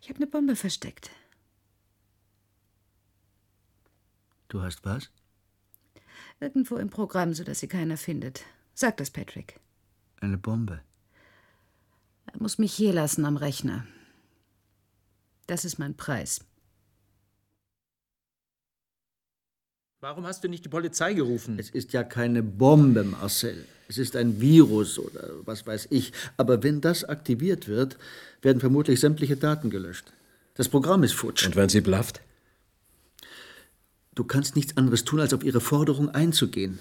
Ich habe eine Bombe versteckt. Du hast was? Irgendwo im Programm, sodass sie keiner findet. Sag das, Patrick. Eine Bombe. Er muss mich hier lassen am Rechner. Das ist mein Preis. Warum hast du nicht die Polizei gerufen? Es ist ja keine Bombe, Marcel. Es ist ein Virus oder was weiß ich. Aber wenn das aktiviert wird, werden vermutlich sämtliche Daten gelöscht. Das Programm ist futsch. Und wenn sie blufft? Du kannst nichts anderes tun, als auf ihre Forderung einzugehen.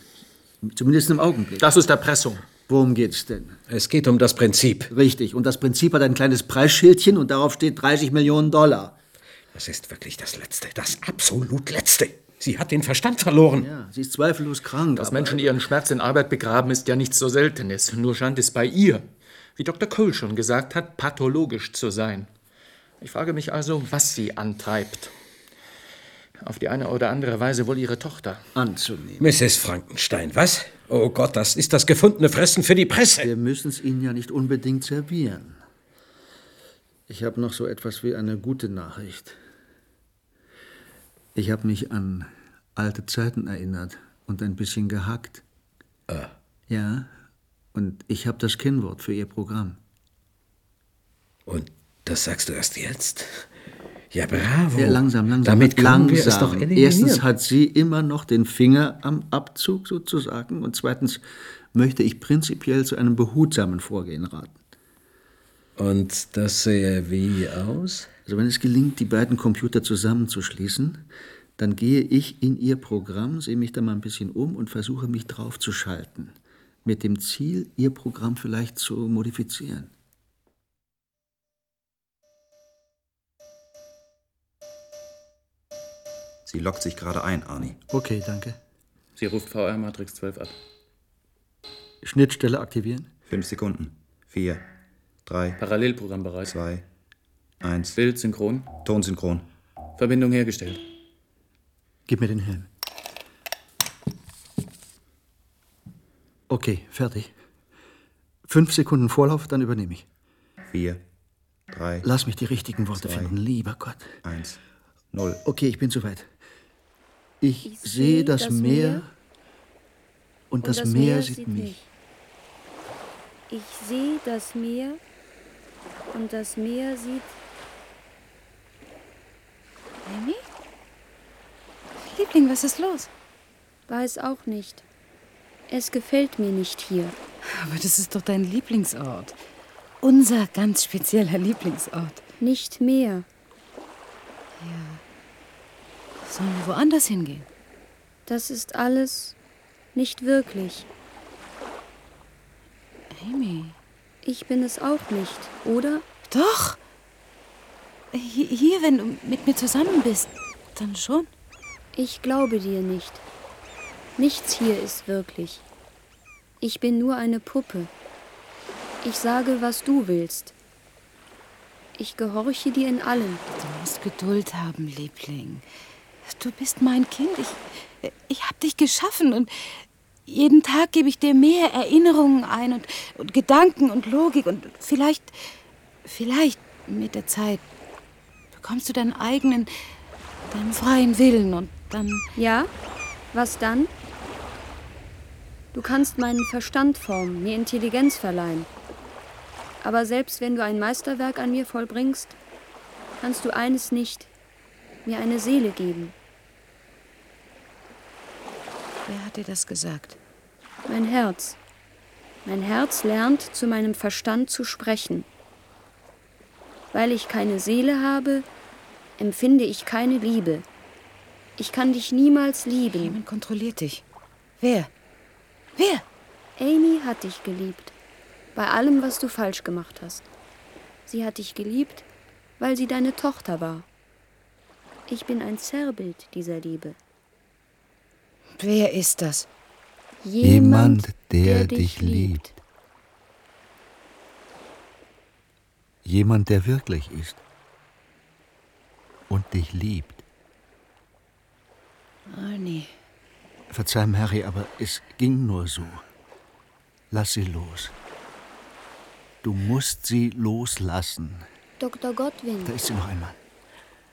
Zumindest im Augenblick. Das ist Erpressung. Worum geht's denn? Es geht um das Prinzip. Richtig. Und das Prinzip hat ein kleines Preisschildchen und darauf steht 30 Millionen Dollar. Das ist wirklich das Letzte, das absolut Letzte. Sie hat den Verstand verloren. Ja, sie ist zweifellos krank. Dass Menschen ihren Schmerz in Arbeit begraben, ist ja nichts so Seltenes. Nur scheint es bei ihr, wie Dr. Cole schon gesagt hat, pathologisch zu sein. Ich frage mich also, was sie antreibt. Auf die eine oder andere Weise wohl ihre Tochter. Anzunehmen. Mrs. Frankenstein, was? Oh Gott, das ist das gefundene Fressen für die Presse. Wir müssen es Ihnen ja nicht unbedingt servieren. Ich habe noch so etwas wie eine gute Nachricht. Ich habe mich an alte Zeiten erinnert und ein bisschen gehackt. Ah. Ja, und ich habe das Kennwort für Ihr Programm. Und das sagst du erst jetzt? Ja, bravo. Ja, langsam, langsam. Damit können langsam. wir es doch eliminieren. Erstens hat sie immer noch den Finger am Abzug sozusagen und zweitens möchte ich prinzipiell zu einem behutsamen Vorgehen raten. Und das sähe wie aus? Also wenn es gelingt, die beiden Computer zusammenzuschließen, dann gehe ich in ihr Programm, sehe mich da mal ein bisschen um und versuche mich drauf zu schalten. Mit dem Ziel, ihr Programm vielleicht zu modifizieren. Sie lockt sich gerade ein, Arnie. Okay, danke. Sie ruft VR Matrix 12 ab. Schnittstelle aktivieren. Fünf Sekunden. Vier, drei, Parallelprogramm bereit. zwei, eins. Bild synchron. Tonsynchron. Verbindung hergestellt. Gib mir den Helm. Okay, fertig. Fünf Sekunden Vorlauf, dann übernehme ich. Vier, drei, Lass mich die richtigen Worte Zwei. finden, lieber Gott. eins, null. Okay, ich bin soweit. Ich, sehe das, Meer und das, Meer, sieht mich. Ich sehe das Meer und das Meer sieht. Amy? Liebling, was ist los? Weiß auch nicht. Es gefällt mir nicht hier. Aber das ist doch dein Lieblingsort. Unser ganz spezieller Lieblingsort. Nicht mehr. Sollen wir woanders hingehen? Das ist alles nicht wirklich. Amy. Ich bin es auch nicht, oder? Doch. Hier, wenn du mit mir zusammen bist, dann schon. Ich glaube dir nicht. Nichts hier ist wirklich. Ich bin nur eine Puppe. Ich sage, was du willst. Ich gehorche dir in allem. Du musst Geduld haben, Liebling. Du bist mein Kind. Ich, ich hab dich geschaffen und jeden Tag gebe ich dir mehr Erinnerungen ein und, und Gedanken und Logik und vielleicht, vielleicht mit der Zeit bekommst du deinen eigenen, deinen freien Willen und dann. Ja? Was dann? Du kannst meinen Verstand formen, mir Intelligenz verleihen. Aber selbst wenn du ein Meisterwerk an mir vollbringst, kannst du eines nicht, mir eine Seele geben. Wer hat dir das gesagt? Mein Herz. Mein Herz lernt, zu meinem Verstand zu sprechen. Weil ich keine Seele habe, empfinde ich keine Liebe. Ich kann dich niemals lieben. Jemand kontrolliert dich. Wer? Wer? Amy hat dich geliebt. Bei allem, was du falsch gemacht hast. Sie hat dich geliebt, weil sie deine Tochter war. Ich bin ein Zerrbild dieser Liebe. Wer ist das? Jemand, der, dich liebt. Jemand, der wirklich ist und dich liebt. Arnie. Verzeih, Mary, aber es ging nur so. Lass sie los. Du musst sie loslassen. Dr. Godwin. Da ist sie noch einmal.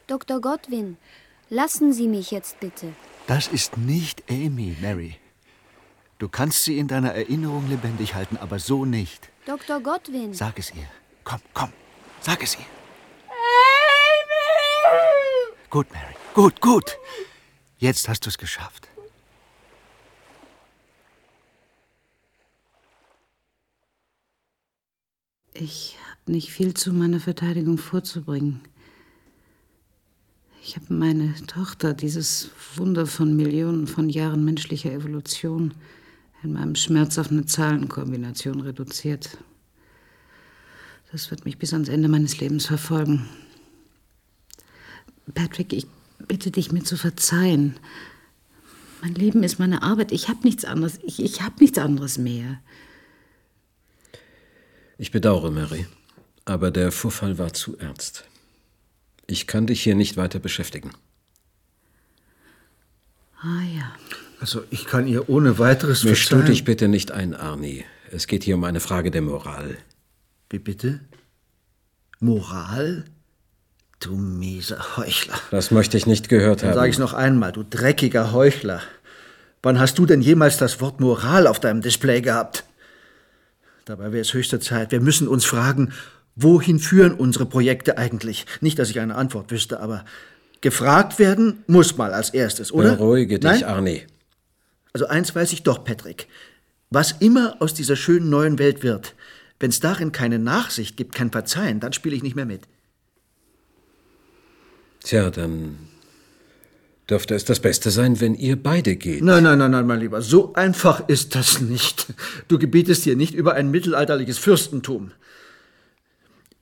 Dr. Godwin, lassen Sie mich jetzt bitte. Das ist nicht Amy, Mary. Du kannst sie in deiner Erinnerung lebendig halten, aber so nicht. Dr. Godwin. Sag es ihr. Komm, komm. Sag es ihr. Gut, Mary. Gut, gut. Jetzt hast du es geschafft. Ich habe nicht viel zu meiner Verteidigung vorzubringen. Ich habe meine Tochter, dieses Wunder von Millionen von Jahren menschlicher Evolution, in meinem Schmerz auf eine Zahlenkombination reduziert. Das wird mich bis ans Ende meines Lebens verfolgen. Patrick, ich bitte dich, mir zu verzeihen. Mein Leben ist meine Arbeit. Ich habe nichts anderes. Ich, ich habe nichts anderes mehr. Ich bedauere, Mary, aber der Vorfall war zu ernst. Ich kann dich hier nicht weiter beschäftigen. Ah ja. Also ich kann ihr ohne weiteres Misch du verzeihen. dich bitte nicht ein, Arnie. Es geht hier um eine Frage der Moral. Wie bitte? Moral? Du mieser Heuchler. Das möchte ich nicht gehört Dann haben. sage ich noch einmal, du dreckiger Heuchler. Wann hast du denn jemals das Wort Moral auf deinem Display gehabt? Dabei wäre es höchste Zeit. Wir müssen uns fragen, wohin führen unsere Projekte eigentlich? Nicht, dass ich eine Antwort wüsste, aber gefragt werden muss mal als erstes, oder? Beruhige dich, Nein? Arnie. Also eins weiß ich doch, Patrick. Was immer aus dieser schönen neuen Welt wird, wenn es darin keine Nachsicht gibt, kein Verzeihen, dann spiele ich nicht mehr mit. Tja, dann dürfte es das Beste sein, wenn ihr beide geht. Nein, nein, nein, nein, mein Lieber, so einfach ist das nicht. Du gebietest hier nicht über ein mittelalterliches Fürstentum.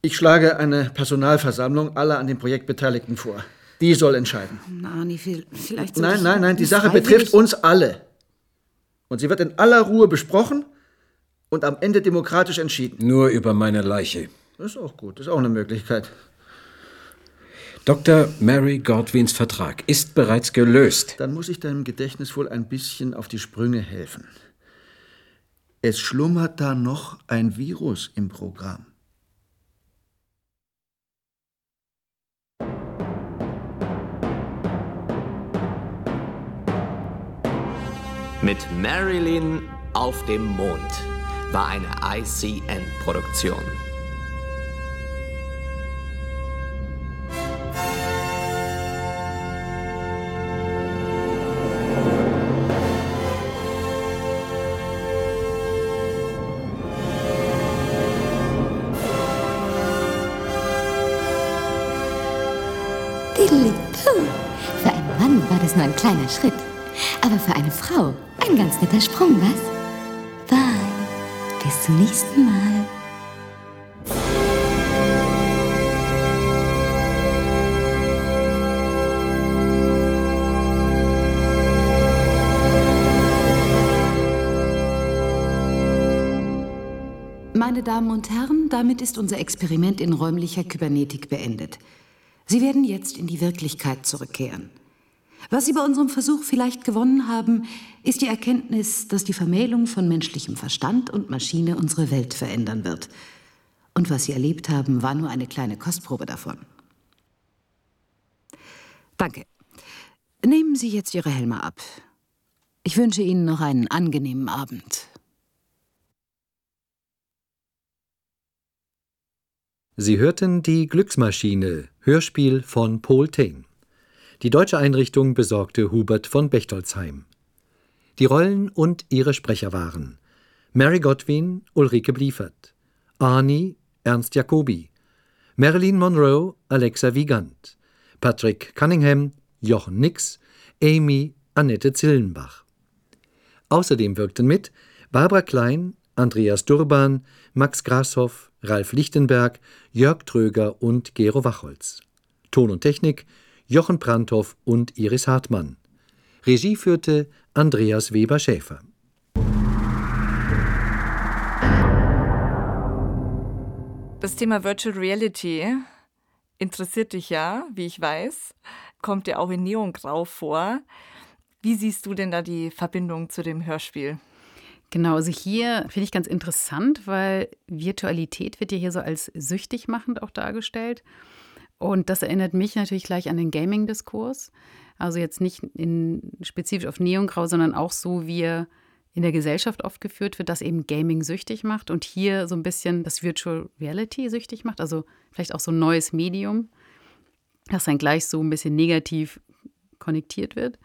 Ich schlage eine Personalversammlung aller an dem Projekt Beteiligten vor. Die soll entscheiden. Arnie, viel- vielleicht Nein, nein, nein, die Sache betrifft uns alle. Und sie wird in aller Ruhe besprochen und am Ende demokratisch entschieden. Nur über meine Leiche. Das ist auch gut, das ist auch eine Möglichkeit. Dr. Mary Godwins Vertrag ist bereits gelöst. Dann muss ich deinem Gedächtnis wohl ein bisschen auf die Sprünge helfen. Es schlummert da noch ein Virus im Programm. Mit Marilyn auf dem Mond war eine ICN-Produktion. Das nur ein kleiner Schritt. Aber für eine Frau ein ganz netter Sprung, was? Bye. Bis zum nächsten Mal. Meine Damen und Herren, damit ist unser Experiment in räumlicher Kybernetik beendet. Sie werden jetzt in die Wirklichkeit zurückkehren. Was Sie bei unserem Versuch vielleicht gewonnen haben, ist die Erkenntnis, dass die Vermählung von menschlichem Verstand und Maschine unsere Welt verändern wird. Und was Sie erlebt haben, war nur eine kleine Kostprobe davon. Danke. Nehmen Sie jetzt Ihre Helme ab. Ich wünsche Ihnen noch einen angenehmen Abend. Sie hörten die Glücksmaschine, Hörspiel von Paul Tain. Die deutsche Einrichtung besorgte Hubert von Bechtolzheim. Die Rollen und ihre Sprecher waren Mary Godwin, Ulrike Bliefert, Arnie, Ernst Jacobi, Marilyn Monroe, Alexa Wiegand, Patrick Cunningham, Jochen Nix, Amy, Annette Zillenbach. Außerdem wirkten mit Barbara Klein, Andreas Durban, Max Grashoff, Ralf Lichtenberg, Jörg Tröger und Gero Wachholz. Ton und Technik Jochen Brandhoff und Iris Hartmann. Regie führte Andreas Weber-Schäfer. Das Thema Virtual Reality interessiert dich ja, wie ich weiß, kommt ja auch in Neongrau vor. Wie siehst du denn da die Verbindung zu dem Hörspiel? Genau, also hier finde ich ganz interessant, weil Virtualität wird ja hier so als süchtig machend auch dargestellt. Und das erinnert mich natürlich gleich an den Gaming-Diskurs. Also jetzt nicht in, spezifisch auf Neongrau, sondern auch so, wie er in der Gesellschaft oft geführt wird, dass eben Gaming süchtig macht und hier so ein bisschen das Virtual Reality süchtig macht, also vielleicht auch so ein neues Medium, das dann gleich so ein bisschen negativ konnektiert wird.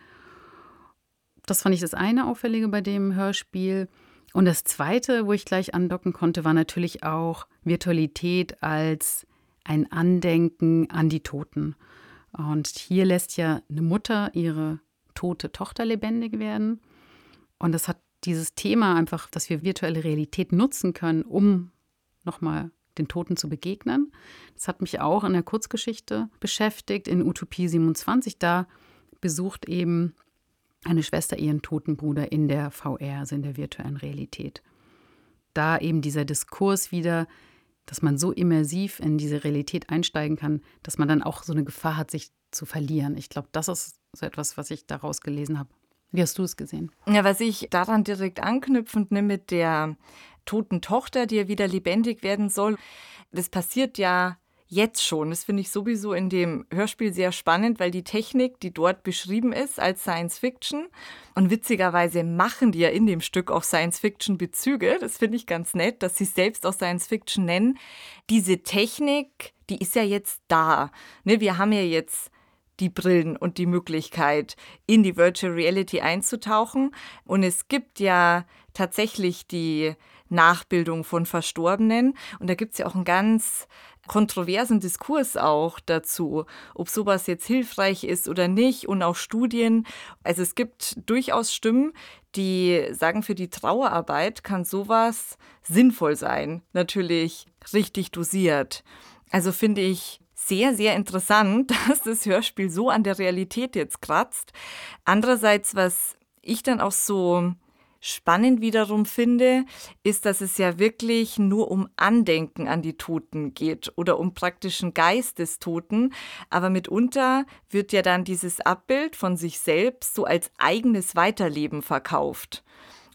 Das fand ich das eine Auffällige bei dem Hörspiel. Und das zweite, wo ich gleich andocken konnte, war natürlich auch Virtualität als ein Andenken an die Toten. Und hier lässt ja eine Mutter ihre tote Tochter lebendig werden. Und das hat dieses Thema einfach, dass wir virtuelle Realität nutzen können, um nochmal den Toten zu begegnen. Das hat mich auch in der Kurzgeschichte beschäftigt, in Utopie 27. Da besucht eben eine Schwester ihren toten Bruder in der VR, also in der virtuellen Realität. Da eben dieser Diskurs wieder, dass man so immersiv in diese Realität einsteigen kann, dass man dann auch so eine Gefahr hat, sich zu verlieren. Ich glaube, das ist so etwas, was ich daraus gelesen habe. Wie hast du es gesehen? Ja, was ich daran direkt anknüpfend nehme mit der toten Tochter, die ja wieder lebendig werden soll, das passiert ja jetzt schon. Das finde ich sowieso in dem Hörspiel sehr spannend, weil die Technik, die dort beschrieben ist als Science Fiction, und witzigerweise machen die ja in dem Stück auch Science Fiction Bezüge, das finde ich ganz nett, dass sie es selbst auch Science Fiction nennen. Diese Technik, die ist ja jetzt da. Ne, wir haben ja jetzt die Brillen und die Möglichkeit, in die Virtual Reality einzutauchen. Und es gibt ja tatsächlich die Nachbildung von Verstorbenen. Und da gibt es ja auch einen ganz kontroversen Diskurs auch dazu, ob sowas jetzt hilfreich ist oder nicht und auch Studien. Also es gibt durchaus Stimmen, die sagen, für die Trauerarbeit kann sowas sinnvoll sein, natürlich richtig dosiert. Also finde ich sehr, sehr interessant, dass das Hörspiel so an der Realität jetzt kratzt. Andererseits, was ich dann auch so spannend wiederum finde, ist, dass es ja wirklich nur um Andenken an die Toten geht oder um praktischen Geist des Toten. Aber mitunter wird ja dann dieses Abbild von sich selbst so als eigenes Weiterleben verkauft.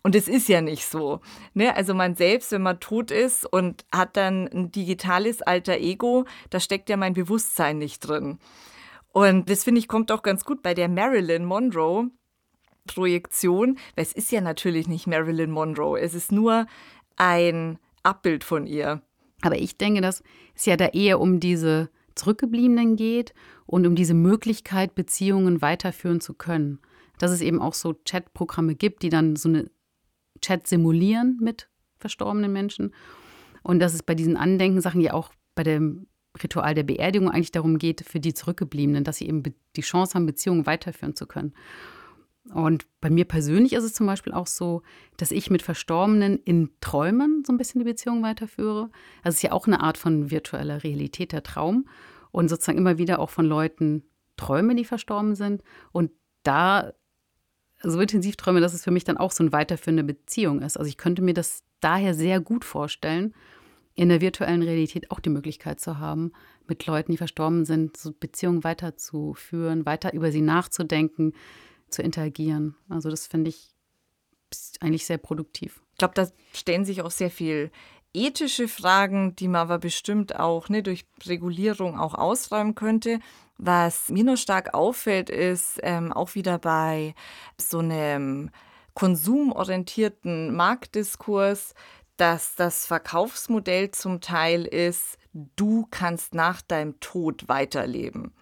Und es ist ja nicht so. Ne? Also man selbst, wenn man tot ist und hat dann ein digitales alter Ego, da steckt ja mein Bewusstsein nicht drin. Und das finde ich kommt auch ganz gut bei der Marilyn Monroe, Projektion, weil es ist ja natürlich nicht Marilyn Monroe, es ist nur ein Abbild von ihr. Aber ich denke, dass es ja da eher um diese Zurückgebliebenen geht und um diese Möglichkeit, Beziehungen weiterführen zu können. Dass es eben auch so Chatprogramme gibt, die dann so eine Chat simulieren mit verstorbenen Menschen. Und dass es bei diesen Andenkensachen ja auch bei dem Ritual der Beerdigung eigentlich darum geht, für die Zurückgebliebenen, dass sie eben die Chance haben, Beziehungen weiterführen zu können. Und bei mir persönlich ist es zum Beispiel auch so, dass ich mit Verstorbenen in Träumen so ein bisschen die Beziehung weiterführe. Also es ist ja auch eine Art von virtueller Realität, der Traum. Und sozusagen immer wieder auch von Leuten träume, die verstorben sind. Und da so intensiv träume, dass es für mich dann auch so eine weiterführende Beziehung ist. Also ich könnte mir das daher sehr gut vorstellen, in der virtuellen Realität auch die Möglichkeit zu haben, mit Leuten, die verstorben sind, so Beziehungen weiterzuführen, weiter über sie nachzudenken, zu interagieren. Also das finde ich eigentlich sehr produktiv. Ich glaube, da stellen sich auch sehr viel ethische Fragen, die man aber bestimmt auch ne, durch Regulierung auch ausräumen könnte. Was mir nur stark auffällt, ist ähm, auch wieder bei so einem konsumorientierten Marktdiskurs, dass das Verkaufsmodell zum Teil ist, du kannst nach deinem Tod weiterleben.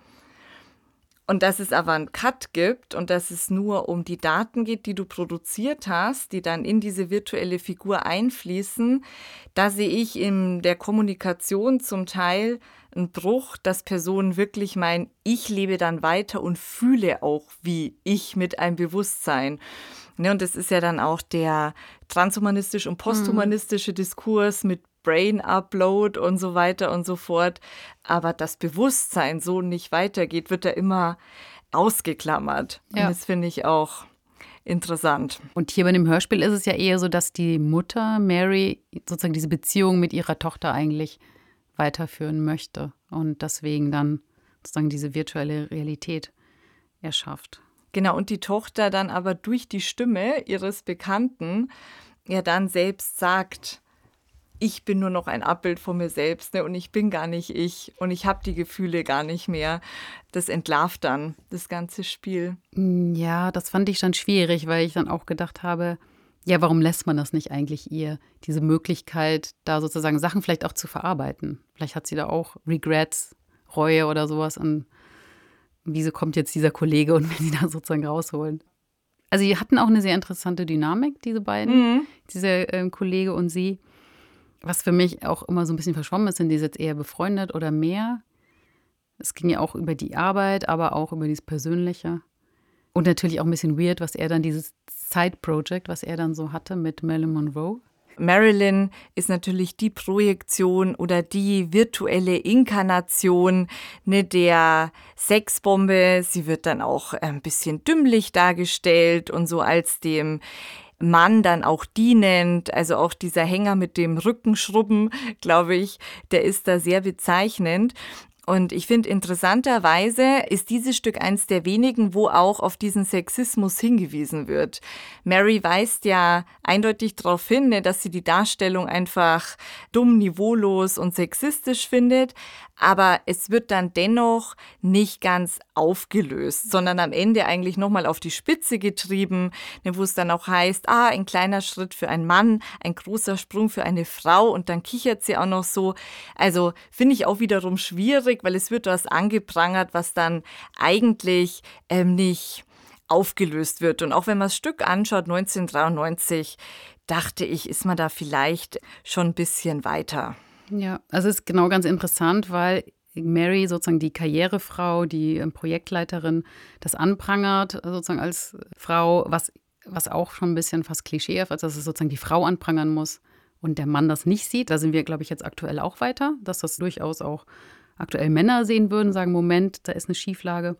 Und dass es aber einen Cut gibt und dass es nur um die Daten geht, die du produziert hast, die dann in diese virtuelle Figur einfließen, da sehe ich in der Kommunikation zum Teil einen Bruch, dass Personen wirklich meinen, ich lebe dann weiter und fühle auch wie ich mit einem Bewusstsein. Ne, und das ist ja dann auch der transhumanistische und posthumanistische Diskurs mit Brain Upload und so weiter und so fort. Aber das Bewusstsein so nicht weitergeht, wird da immer ausgeklammert. Ja. Und das finde ich auch interessant. Und hier bei dem Hörspiel ist es ja eher so, dass die Mutter Mary sozusagen diese Beziehung mit ihrer Tochter eigentlich weiterführen möchte und deswegen dann sozusagen diese virtuelle Realität erschafft. Genau, und die Tochter dann aber durch die Stimme ihres Bekannten ja dann selbst sagt, ich bin nur noch ein Abbild von mir selbst ne, und ich bin gar nicht ich und ich habe die Gefühle gar nicht mehr. Das entlarvt dann das ganze Spiel. Mm, ja, das fand ich dann schwierig, weil ich dann auch gedacht habe, ja, warum lässt man das nicht eigentlich ihr, diese Möglichkeit, da sozusagen Sachen vielleicht auch zu verarbeiten? Vielleicht hat sie da auch Regrets, Reue oder sowas und wieso kommt jetzt dieser Kollege und will sie da sozusagen rausholen? Also, sie hatten auch eine sehr interessante Dynamik, diese beiden, mhm. dieser äh, Kollege und sie. Was für mich auch immer so ein bisschen verschwommen ist, sind die jetzt eher befreundet oder mehr? Es ging ja auch über die Arbeit, aber auch über dieses Persönliche. Und natürlich auch ein bisschen weird, was er dann, dieses Side-Project, was er dann so hatte mit Marilyn Monroe. Marilyn ist natürlich die Projektion oder die virtuelle Inkarnation ne, der Sexbombe. Sie wird dann auch ein bisschen dümmlich dargestellt und so als dem Mann dann auch dienend. Also auch dieser Hänger mit dem Rückenschrubben, glaube ich, der ist da sehr bezeichnend. Und ich finde, interessanterweise ist dieses Stück eins der wenigen, wo auch auf diesen Sexismus hingewiesen wird. Mary weist ja eindeutig darauf hin, ne, dass sie die Darstellung einfach dumm, niveaulos und sexistisch findet aber es wird dann dennoch nicht ganz aufgelöst, sondern am Ende eigentlich nochmal auf die Spitze getrieben, ne, wo es dann auch heißt, ah, ein kleiner Schritt für einen Mann, ein großer Sprung für eine Frau und dann kichert sie auch noch so. Also finde ich auch wiederum schwierig, weil es wird was angeprangert, was dann eigentlich ähm, nicht aufgelöst wird. Und auch wenn man das Stück anschaut, 1993, dachte ich, ist man da vielleicht schon ein bisschen weiter. Ja, also es ist genau ganz interessant, weil Mary sozusagen die Karrierefrau, die ähm, Projektleiterin, das anprangert sozusagen als Frau, was, was auch schon ein bisschen fast klischeehaft ist, dass es sozusagen die Frau anprangern muss und der Mann das nicht sieht. Da sind wir, glaube ich, jetzt aktuell auch weiter, dass das durchaus auch aktuell Männer sehen würden, sagen, Moment, da ist eine Schieflage.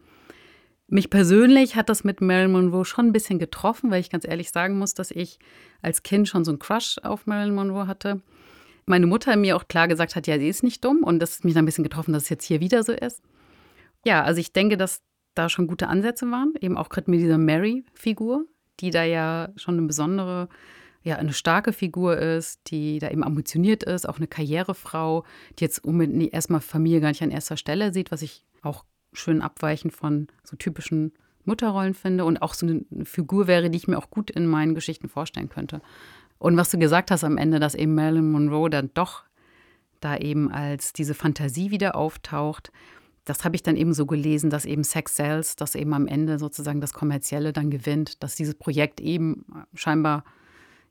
Mich persönlich hat das mit Marilyn Monroe schon ein bisschen getroffen, weil ich ganz ehrlich sagen muss, dass ich als Kind schon so einen Crush auf Marilyn Monroe hatte meine Mutter mir auch klar gesagt hat, ja, sie ist nicht dumm und das hat mich dann ein bisschen getroffen, dass es jetzt hier wieder so ist. Ja, also ich denke, dass da schon gute Ansätze waren, eben auch gerade mit dieser Mary-Figur, die da ja schon eine besondere, ja, eine starke Figur ist, die da eben ambitioniert ist, auch eine Karrierefrau, die jetzt unbedingt erstmal Familie gar nicht an erster Stelle sieht, was ich auch schön abweichend von so typischen Mutterrollen finde und auch so eine Figur wäre, die ich mir auch gut in meinen Geschichten vorstellen könnte. Und was du gesagt hast am Ende, dass eben Marilyn Monroe dann doch da eben als diese Fantasie wieder auftaucht, das habe ich dann eben so gelesen, dass eben Sex Sells, dass eben am Ende sozusagen das Kommerzielle dann gewinnt, dass dieses Projekt eben scheinbar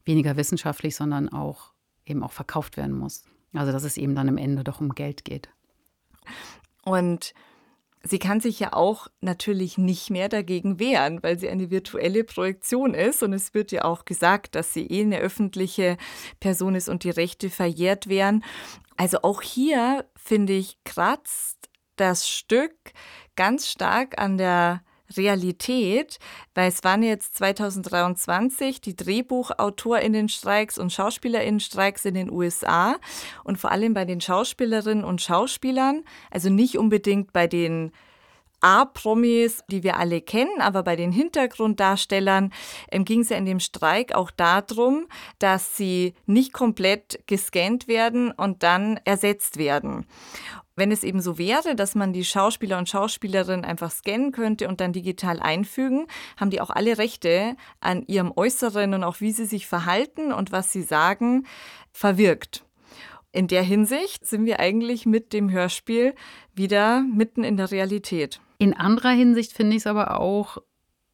weniger wissenschaftlich, sondern auch eben auch verkauft werden muss. Also dass es eben dann am Ende doch um Geld geht. Und Sie kann sich ja auch natürlich nicht mehr dagegen wehren, weil sie eine virtuelle Projektion ist. Und es wird ja auch gesagt, dass sie eh eine öffentliche Person ist und die Rechte verjährt wären. Also auch hier, finde ich, kratzt das Stück ganz stark an der Realität, weil es waren jetzt 2023 die Drehbuchautorinnenstreiks und Schauspielerinnenstreiks in den USA und vor allem bei den Schauspielerinnen und Schauspielern, also nicht unbedingt bei den A-Promis, die wir alle kennen, aber bei den Hintergrunddarstellern ähm, ging es ja in dem Streik auch darum, dass sie nicht komplett gescannt werden und dann ersetzt werden. Wenn es eben so wäre, dass man die Schauspieler und Schauspielerinnen einfach scannen könnte und dann digital einfügen, haben die auch alle Rechte an ihrem Äußeren und auch wie sie sich verhalten und was sie sagen, verwirkt. In der Hinsicht sind wir eigentlich mit dem Hörspiel wieder mitten in der Realität. In anderer Hinsicht finde ich es aber auch ein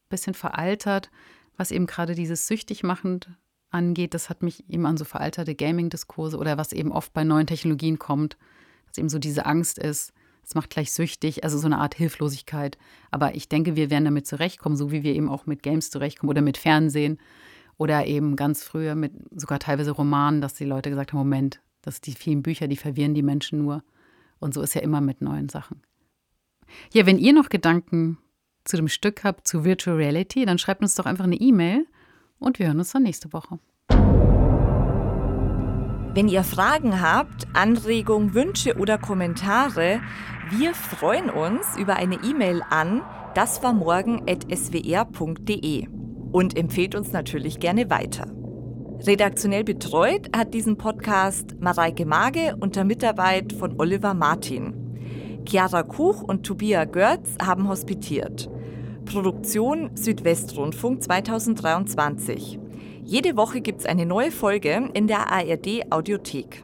bisschen veraltert, was eben gerade dieses süchtig machend angeht. Das hat mich eben an so veralterte Gaming-Diskurse oder was eben oft bei neuen Technologien kommt dass eben so diese Angst ist, es macht gleich süchtig, also so eine Art Hilflosigkeit. Aber ich denke, wir werden damit zurechtkommen, so wie wir eben auch mit Games zurechtkommen oder mit Fernsehen oder eben ganz früher mit sogar teilweise Romanen, dass die Leute gesagt haben, Moment, dass die vielen Bücher, die verwirren die Menschen nur. Und so ist ja immer mit neuen Sachen. Ja, wenn ihr noch Gedanken zu dem Stück habt, zu Virtual Reality, dann schreibt uns doch einfach eine E-Mail und wir hören uns dann nächste Woche. Wenn ihr Fragen habt, Anregungen, Wünsche oder Kommentare, wir freuen uns über eine E-Mail an daswarmorgen.swr.de und empfehlt uns natürlich gerne weiter. Redaktionell betreut hat diesen Podcast Mareike Mage unter Mitarbeit von Oliver Martin. Chiara Kuch und Tobias Görz haben hospitiert. Produktion Südwestrundfunk 2023. Jede Woche gibt es eine neue Folge in der ARD Audiothek.